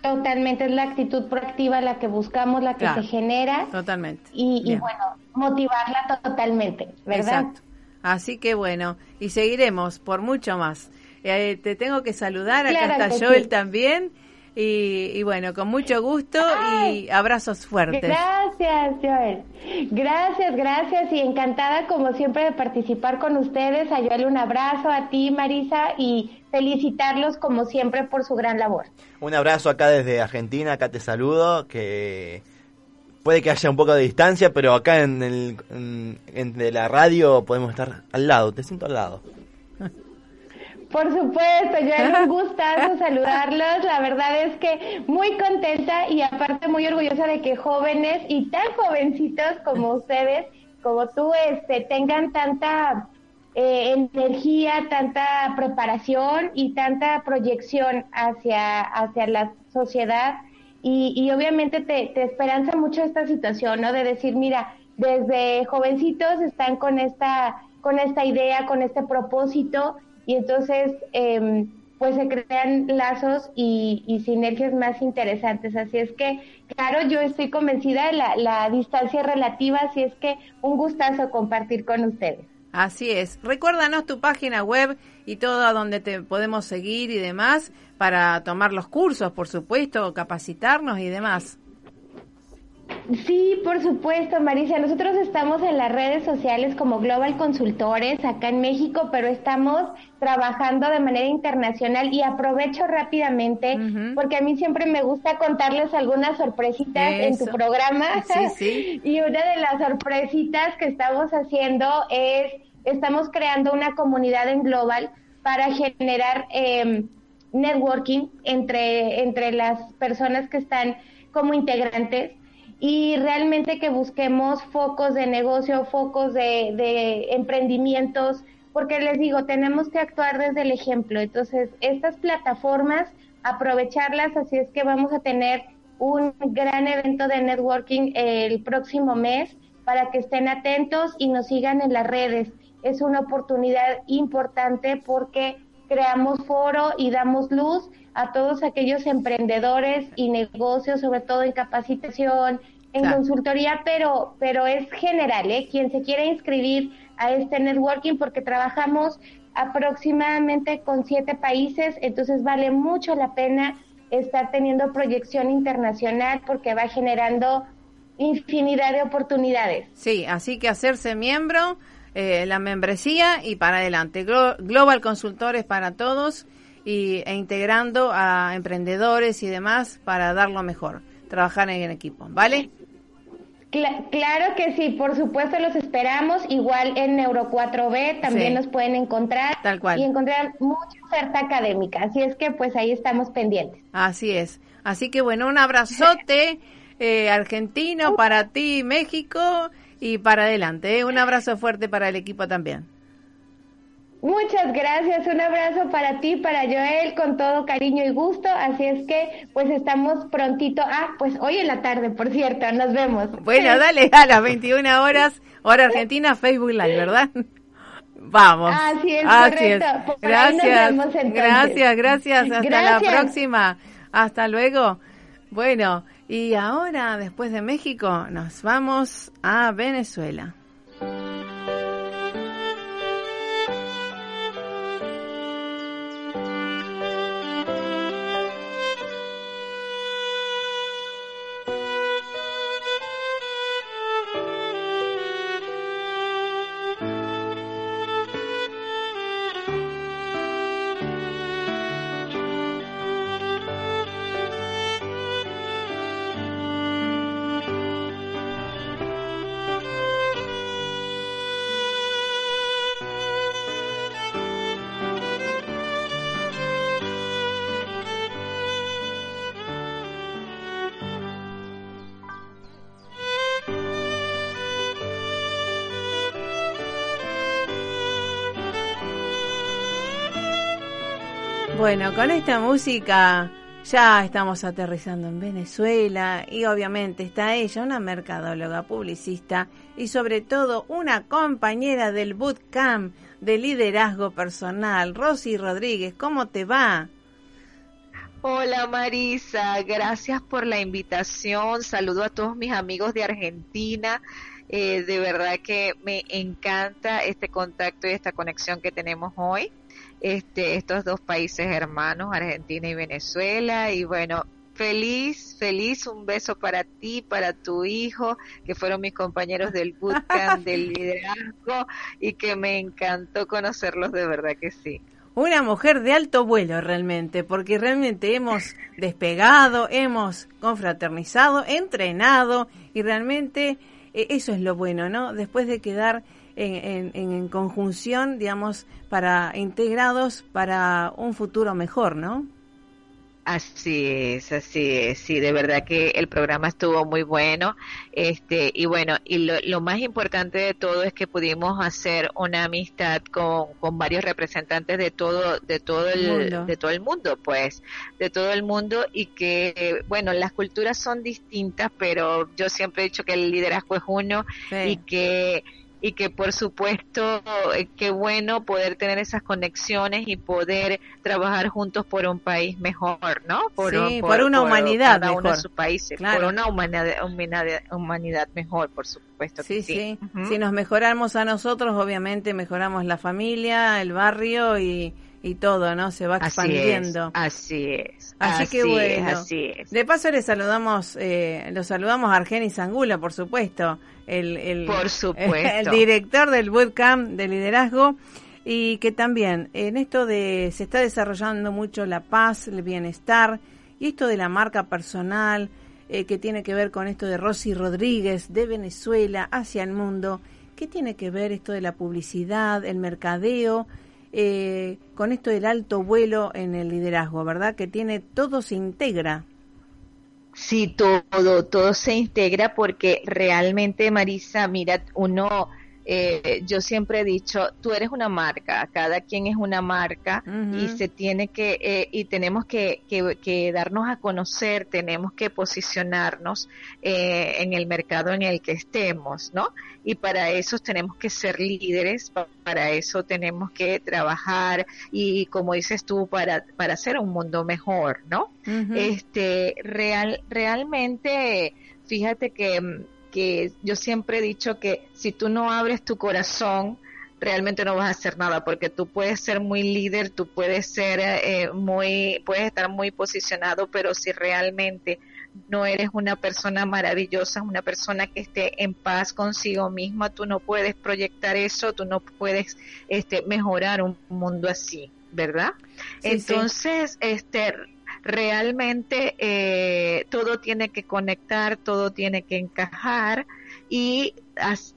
S5: Totalmente, es la actitud proactiva la que buscamos, la que se genera.
S1: Totalmente.
S5: Y, bueno, motivarla totalmente, ¿verdad? Exacto.
S1: Así que bueno, y seguiremos por mucho más. Eh, te tengo que saludar, acá está Joel también. Y, bueno, con mucho gusto y abrazos fuertes.
S5: Gracias, Joel. Gracias, gracias y encantada como siempre de participar con ustedes. A Joel un abrazo, a ti Marisa y felicitarlos como siempre por su gran labor.
S2: Un abrazo acá desde Argentina, acá te saludo, que puede que haya un poco de distancia, pero acá en, el, en la radio podemos estar al lado, te siento al lado.
S5: Por supuesto, yo es un gustazo saludarlos. La verdad es que muy contenta y aparte muy orgullosa de que jóvenes y tan jovencitos como ustedes, como tú, este, tengan tanta eh, energía, tanta preparación y tanta proyección hacia, hacia la sociedad. Y, y obviamente te, te esperanza mucho esta situación, ¿no? De decir, mira, desde jovencitos están con esta, con esta idea, con este propósito, y entonces eh, pues se crean lazos y, sinergias más interesantes. Así es que, claro, yo estoy convencida de la, la distancia relativa, así es que un gustazo compartir con ustedes.
S1: Así es. Recuérdanos tu página web y todo a donde te podemos seguir y demás para tomar los cursos, por supuesto, capacitarnos y demás.
S5: Sí, por supuesto, Marisa. Nosotros estamos en las redes sociales como Global Consultores acá en México, pero estamos trabajando de manera internacional y aprovecho rápidamente porque a mí siempre me gusta contarles algunas sorpresitas en tu programa. Sí, sí. y una de las sorpresitas que estamos haciendo es, estamos creando una comunidad en Global para generar eh, networking entre, entre las personas que están como integrantes y realmente que busquemos focos de negocio, focos de, emprendimientos, porque les digo, tenemos que actuar desde el ejemplo. Entonces, estas plataformas, aprovecharlas, así es que vamos a tener un gran evento de networking el próximo mes para que estén atentos y nos sigan en las redes. Es una oportunidad importante porque creamos foro y damos luz a todos aquellos emprendedores y negocios, sobre todo en capacitación, en consultoría, pero, pero es general, ¿eh? Quien se quiera inscribir a este networking, porque trabajamos aproximadamente con siete países, entonces vale mucho la pena estar teniendo proyección internacional porque va generando infinidad de oportunidades.
S1: Sí, así que hacerse miembro, eh, la membresía y para adelante. Global Consultores para todos y, e integrando a emprendedores y demás para dar lo mejor, trabajar en equipo, ¿vale?
S5: Claro que sí, por supuesto los esperamos. Igual en Neuro 4B también nos pueden encontrar.
S1: Tal cual.
S5: Y encontrar mucha oferta académica. Así es que pues ahí estamos pendientes.
S1: Así es. Así que bueno, un abrazote eh, argentino para ti, México, y para adelante. ¿eh? Un abrazo fuerte para el equipo también.
S5: Muchas gracias, un abrazo para ti, para Joel, con todo cariño y gusto. Así es que, pues estamos prontito. Ah, pues hoy en la tarde, por cierto, nos vemos.
S1: Bueno, dale a las 21 horas, hora Argentina, Facebook Live, ¿verdad? Vamos.
S5: Así es, correcto.
S1: Gracias. gracias, gracias. Hasta la próxima. Hasta luego. Bueno, y ahora, después de México, nos vamos a Venezuela. Bueno, con esta música ya estamos aterrizando en Venezuela y obviamente está ella, una mercadóloga, publicista y sobre todo una compañera del bootcamp de liderazgo personal. Rosy Rodríguez, ¿cómo te va?
S6: Hola Marisa, gracias por la invitación. Saludo a todos mis amigos de Argentina. Eh, de verdad que me encanta este contacto y esta conexión que tenemos hoy este, estos dos países hermanos, Argentina y Venezuela. Y bueno, feliz, feliz, un beso para ti, para tu hijo, que fueron mis compañeros del bootcamp del liderazgo y que me encantó conocerlos de verdad que sí.
S1: Una mujer de alto vuelo realmente, porque realmente hemos despegado, hemos confraternizado, entrenado y realmente eh, eso es lo bueno, ¿no? Después de quedar en, en, conjunción, digamos, para integrados para un futuro mejor, ¿no?
S6: Así es, así es, sí, de verdad que el programa estuvo muy bueno, este, y bueno, y lo, lo más importante de todo es que pudimos hacer una amistad con, con varios representantes de todo, de todo el, de todo el mundo, pues, de todo el mundo, y que, bueno, las culturas son distintas, pero yo siempre he dicho que el liderazgo es uno, y que y que por supuesto eh, qué bueno poder tener esas conexiones y poder trabajar juntos por un país mejor, ¿no?
S1: Por, sí, por, una humanidad
S6: cada
S1: mejor.
S6: Uno de sus países, por una humanidad, humanidad, mejor, por supuesto.
S1: sí, sí. Si nos mejoramos a nosotros, obviamente mejoramos la familia, el barrio y y todo, ¿no? Se va expandiendo.
S6: Así es.
S1: Así, que bueno. así es. De paso le saludamos, eh, lo saludamos a Argenis Angula, por supuesto, el, el,
S6: por supuesto.
S1: el director del bootcamp de liderazgo y que también en esto de se está desarrollando mucho la paz, el bienestar y esto de la marca personal eh, que tiene que ver con esto de Rosy Rodríguez de Venezuela hacia el mundo. ¿Qué tiene que ver esto de la publicidad, el mercadeo? Eh, con esto del alto vuelo en el liderazgo, ¿verdad? Que tiene todo se integra.
S6: Sí, todo, todo se integra porque realmente, Marisa, mira, uno eh, yo siempre he dicho, tú eres una marca, cada quien es una marca y se tiene que, eh, y tenemos que, que, darnos a conocer, tenemos que posicionarnos eh, en el mercado en el que estemos, ¿no? Y para eso tenemos que ser líderes, para eso tenemos que trabajar y como dices tú, para, para hacer un mundo mejor, ¿no? Este, real, realmente, fíjate que mm, que yo siempre he dicho que si tú no abres tu corazón, realmente no vas a hacer nada, porque tú puedes ser muy líder, tú puedes ser eh, muy, puedes estar muy posicionado, pero si realmente no eres una persona maravillosa, una persona que esté en paz consigo misma, tú no puedes proyectar eso, tú no puedes este, mejorar un mundo así, ¿verdad? Entonces, este, realmente eh, todo tiene que conectar, todo tiene que encajar y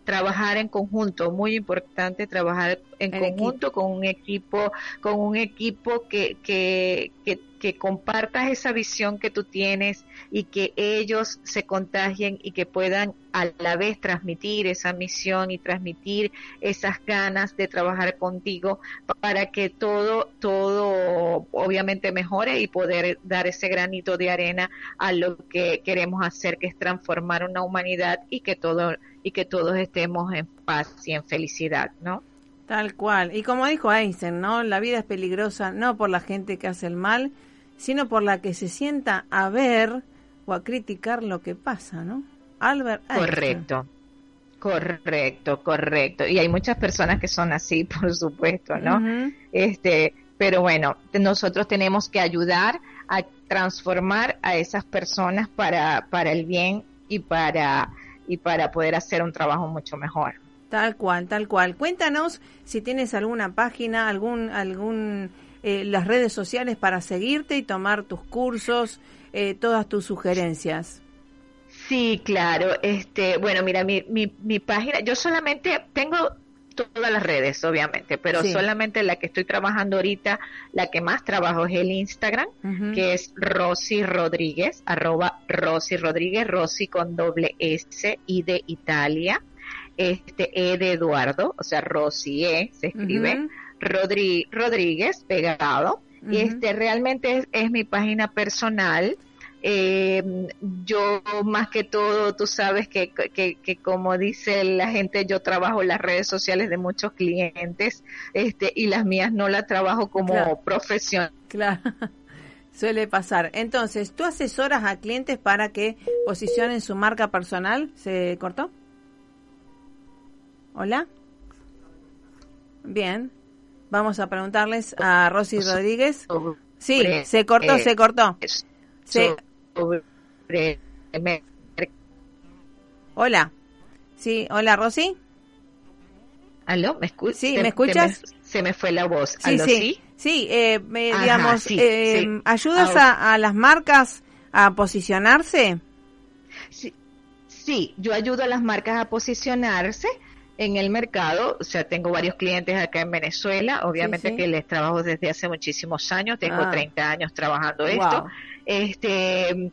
S6: trabajar en conjunto, muy importante trabajar en conjunto con un equipo, con un equipo que, que, que, que compartas esa visión que tú tienes y que ellos se contagien y que puedan a la vez transmitir esa misión y transmitir esas ganas de trabajar contigo para que todo, todo obviamente mejore y poder dar ese granito de arena a lo que queremos hacer, que es transformar una humanidad y que todo, y que todos estemos en paz y en felicidad, ¿no?
S1: Tal cual. Y como dijo Einstein, ¿no? La vida es peligrosa no por la gente que hace el mal, sino por la que se sienta a ver o a criticar lo que pasa, ¿no? Albert
S6: Correcto. Correcto, correcto. Y hay muchas personas que son así, por supuesto, ¿no? Este, pero bueno, nosotros tenemos que ayudar a transformar a esas personas para para el bien y para y para poder hacer un trabajo mucho mejor.
S1: Tal cual, tal cual. Cuéntanos si tienes alguna página, algún algún eh, las redes sociales para seguirte y tomar tus cursos, eh, todas tus sugerencias.
S6: Sí, claro. Este, bueno, mira, mi, mi, mi página, yo solamente tengo todas las redes, obviamente, pero solamente la que estoy trabajando ahorita, la que más trabajo es el Instagram, que es Rosy Rodríguez, arroba Rosy Rodríguez, Rosy con doble S, y de Italia, este E de Eduardo, o sea, Rosy E, se escribe, Rodríguez, pegado. Y este realmente es, mi página personal. Eh, yo más que todo, tú sabes que, que, como dice la gente, yo trabajo las redes sociales de muchos clientes este, y las mías no las trabajo como profesión.
S1: Claro, suele pasar. Entonces, ¿tú asesoras a clientes para que posicionen su marca personal? ¿Se cortó? ¿Hola? Bien. Vamos a preguntarles a Rosy Rodríguez. Sí, se cortó, se cortó. Hola. Sí, hola Rosy.
S6: ¿Aló? ¿Me escuchas?
S1: Sí, ¿me escuchas?
S6: Se me, fue la voz.
S1: Sí, sí. Sí, eh, digamos, eh, ¿ayudas a, a, las marcas a posicionarse?
S6: Sí, sí, yo ayudo a las marcas a posicionarse en el mercado, o sea, tengo varios clientes acá en Venezuela, obviamente que les trabajo desde hace muchísimos años, tengo 30 ah. años trabajando esto. Este,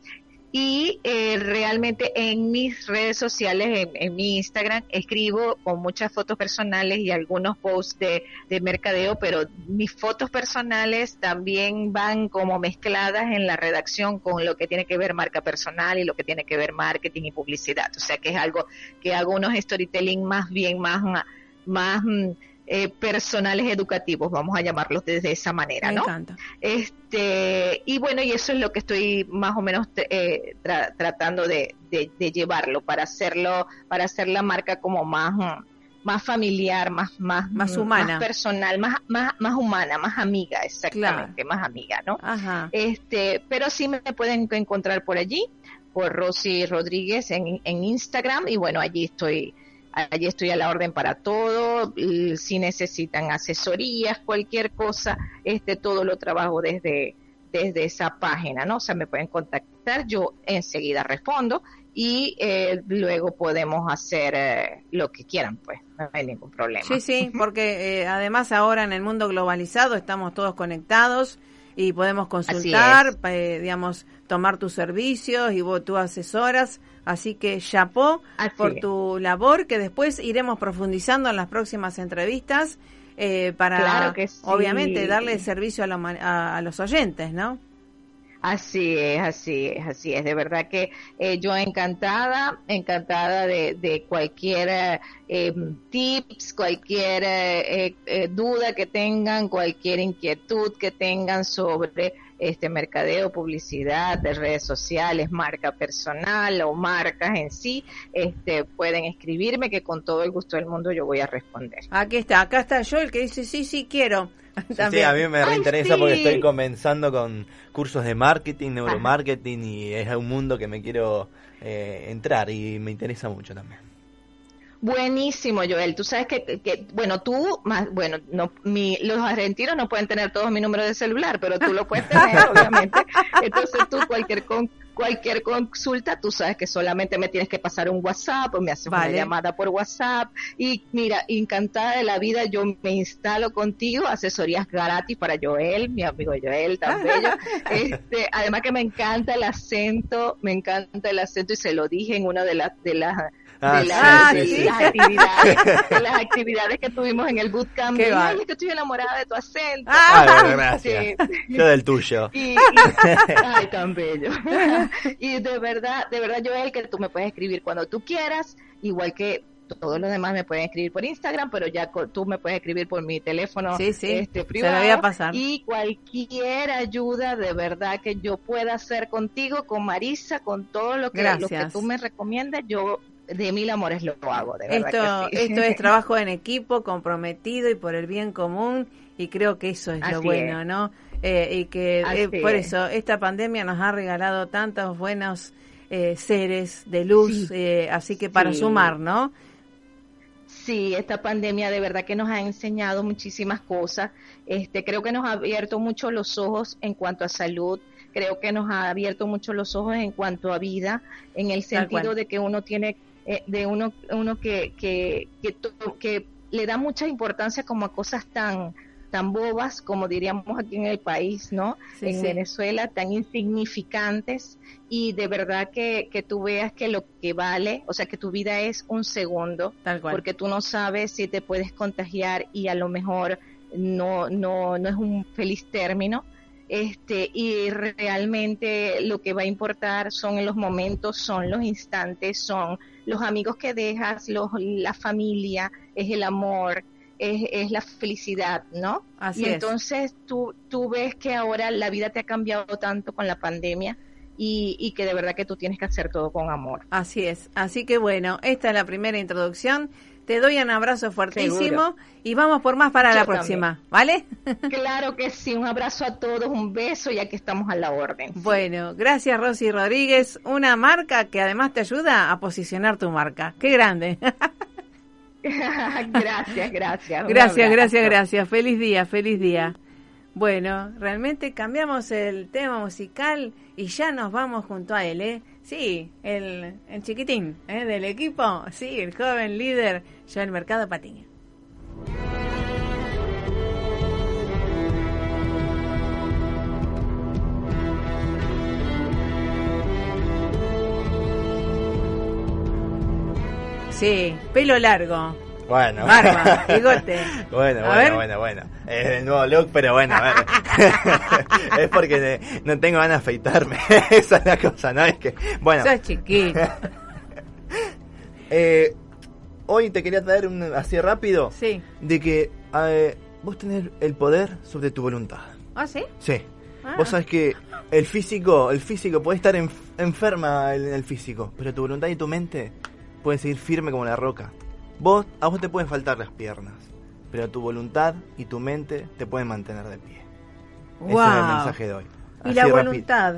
S6: y eh, realmente en mis redes sociales, en, mi Instagram, escribo con muchas fotos personales y algunos posts de, de, mercadeo, pero mis fotos personales también van como mezcladas en la redacción con lo que tiene que ver marca personal y lo que tiene que ver marketing y publicidad. O sea que es algo que hago unos storytelling más bien, más, más mm, eh, personales educativos, vamos a llamarlos de, esa manera, Me ¿no? Encanta. Este, y bueno, y eso es lo que estoy más o menos eh, tratando de, llevarlo para hacerlo, para hacer la marca como más más familiar, más más
S1: más humana,
S6: más personal, más más más humana, más amiga, exactamente, más amiga, ¿no? Ajá. Este, pero sí me pueden encontrar por allí, por Rosy Rodríguez en, en Instagram y bueno, allí estoy Allí estoy a la orden para todo. Si necesitan asesorías, cualquier cosa, este todo lo trabajo desde, desde esa página, ¿no? O sea, me pueden contactar, yo enseguida respondo y eh, luego podemos hacer eh, lo que quieran, pues, no hay ningún problema.
S1: Sí, sí, porque eh, además ahora en el mundo globalizado estamos todos conectados y podemos consultar, digamos, tomar tus servicios y vos, tú asesoras. Así que chapó por tu labor, que después iremos profundizando en las próximas entrevistas eh, para, obviamente, darle servicio a, a, los oyentes, ¿no?
S6: Así es, así es, así es. De verdad que eh, yo encantada, encantada de, de cualquier eh, tips, cualquier eh, duda que tengan, cualquier inquietud que tengan sobre este mercadeo, publicidad de redes sociales, marca personal o marcas en sí, este pueden escribirme que con todo el gusto del mundo yo voy a responder.
S1: Aquí está, acá está yo el que dice sí, sí quiero.
S2: Sí, a mí me reinteresa porque estoy comenzando con cursos de marketing, neuromarketing y es un mundo que me quiero eh, entrar y me interesa mucho también.
S6: Buenísimo, Joel. Tú sabes que, que bueno, tú, más, bueno, no, mi, los argentinos no pueden tener todos mi número de celular, pero tú lo puedes tener, obviamente. Entonces tú cualquier con, cualquier consulta, tú sabes que solamente me tienes que pasar un WhatsApp o me haces una llamada por WhatsApp. Y mira, encantada de la vida, yo me instalo contigo, asesorías gratis para Joel, mi amigo Joel, tan bello. Este, además que me encanta el acento, me encanta el acento y se lo dije en una de las, de las Ah, de, las, actividades, de las actividades que tuvimos en el bootcamp. Ay, que estoy enamorada de tu acento.
S2: Ah, gracias. Yo del tuyo.
S6: Y, ay, tan bello. y de verdad, de verdad, Joel, que tú me puedes escribir cuando tú quieras, igual que todos los demás me pueden escribir por Instagram, pero ya tú me puedes escribir por mi teléfono
S1: sí, sí,
S6: este, privado.
S1: Se a pasar.
S6: Y cualquier ayuda de verdad que yo pueda hacer contigo, con Marisa, con todo lo que, lo que tú me recomiendas, yo de mil amores lo hago, de
S1: verdad. Esto, esto es trabajo en equipo, comprometido y por el bien común, y creo que eso es lo bueno, ¿no? Eh, y que eh, por eso esta pandemia nos ha regalado tantos buenos eh, seres de luz, así que para sumar, ¿no?
S6: Sí, esta pandemia de verdad que nos ha enseñado muchísimas cosas. Este, creo que nos ha abierto mucho los ojos en cuanto a salud, creo que nos ha abierto mucho los ojos en cuanto a vida, en el sentido de que uno tiene eh, de uno, uno que, que, que, le da mucha importancia como a cosas tan tan bobas como diríamos aquí en el país, ¿no? en Venezuela, tan insignificantes y de verdad que, que tú veas que lo que vale, o sea, que tu vida es un segundo, porque tú no sabes si te puedes contagiar y a lo mejor no, no, no es un feliz término este, y realmente lo que va a importar son los momentos, son los instantes, son los amigos que dejas, los, la familia, es el amor, es, es la felicidad, ¿no?
S1: Así
S6: y entonces tú, tú ves que ahora la vida te ha cambiado tanto con la pandemia y, y, que de verdad que tú tienes que hacer todo con amor.
S1: Así es. Así que bueno, esta es la primera introducción. Te doy un abrazo fuertísimo y vamos por más para la próxima, ¿vale?
S6: Claro que sí, un abrazo a todos, un beso y aquí estamos a la orden.
S1: Bueno, gracias Rosy Rodríguez, una marca que además te ayuda a posicionar tu marca. Qué grande.
S6: gracias, gracias.
S1: Gracias, gracias, gracias. Feliz día, feliz día. Bueno, realmente cambiamos el tema musical y ya nos vamos junto a él, ¿eh? Sí, el, el chiquitín ¿eh? del equipo, sí, el joven líder, el Mercado Patiño. Sí, pelo largo.
S2: Bueno.
S1: Barba, bigote.
S2: bueno, bueno, bueno, bueno. Es el nuevo look, pero bueno, a ver. es porque no tengo ganas de afeitarme. Esa es la cosa, ¿no? Es que, bueno.
S1: Sos chiquito.
S2: eh, hoy te quería traer un, así rápido.
S1: Sí.
S2: De que eh, vos tenés el poder sobre tu voluntad.
S1: ¿Ah, sí?
S2: Sí. Ah. Vos sabés que el físico, el físico, puede estar enferma en el físico, pero tu voluntad y tu mente pueden seguir firme como la roca. Vos, a vos te pueden faltar las piernas, pero tu voluntad y tu mente te pueden mantener de pie.
S1: Ese es el mensaje de hoy. ¿Y la voluntad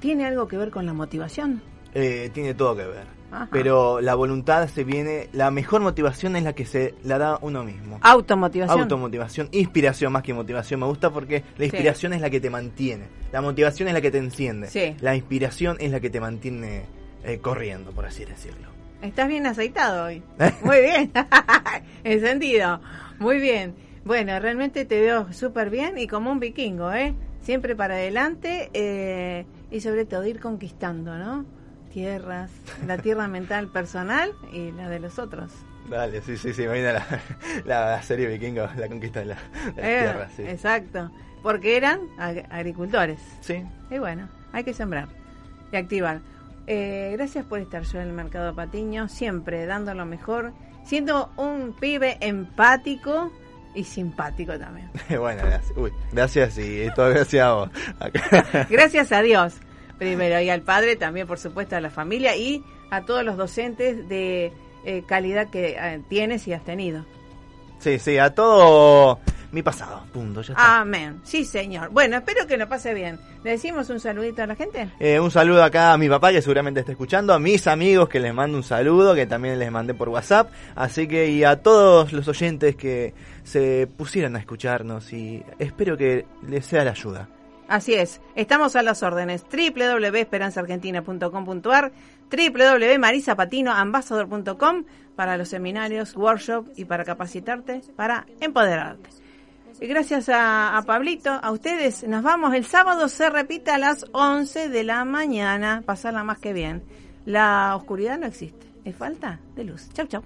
S1: tiene algo que ver con la motivación?
S2: Eh, tiene todo que ver. Pero la voluntad se viene, la mejor motivación es la que se la da uno mismo.
S1: Automotivación.
S2: Automotivación, inspiración más que motivación. Me gusta porque la inspiración es la que te mantiene, la motivación es la que te enciende, la inspiración es la que te mantiene eh, corriendo, por así decirlo.
S1: Estás bien aceitado hoy. Muy bien. Encendido. Muy bien. Bueno, realmente te veo súper bien y como un vikingo, ¿eh? Siempre para adelante eh, y sobre todo ir conquistando, ¿no? Tierras, la tierra mental personal y la de los otros.
S2: Dale, sí, sí, sí, me viene la, serie vikingo, la conquista de, la,
S1: eh,
S2: tierras, sí.
S1: Exacto, porque eran agricultores.
S2: Sí.
S1: Y bueno, hay que sembrar y activar. Eh, gracias por estar yo en el Mercado Patiño, siempre dando lo mejor, siendo un pibe empático y simpático también.
S2: bueno, gracias. Uy, gracias y todo gracias a vos.
S1: gracias a Dios, primero, y al padre también, por supuesto, a la familia y a todos los docentes de eh, calidad que eh, tienes y has tenido.
S2: Sí, sí, a todo mi pasado. Punto, ya está.
S1: Amén. Sí, señor. Bueno, espero que lo pase bien. ¿Le decimos un saludito a la gente?
S2: Eh, un saludo acá a mi papá, que seguramente está escuchando, a mis amigos, que les mando un saludo, que también les mandé por WhatsApp. Así que, y a todos los oyentes que se pusieran a escucharnos, y espero que les sea la ayuda.
S1: Así es, estamos a las órdenes. www.esperanzaargentina.com.ar, www.marisapatinoambassador.com para los seminarios, workshops y para capacitarte, para empoderarte. Gracias a, Pablito, a ustedes. Nos vamos. El sábado se repite a las 11 de la mañana. Pasarla más que bien. La oscuridad no existe. Es falta de luz. Chau, chau.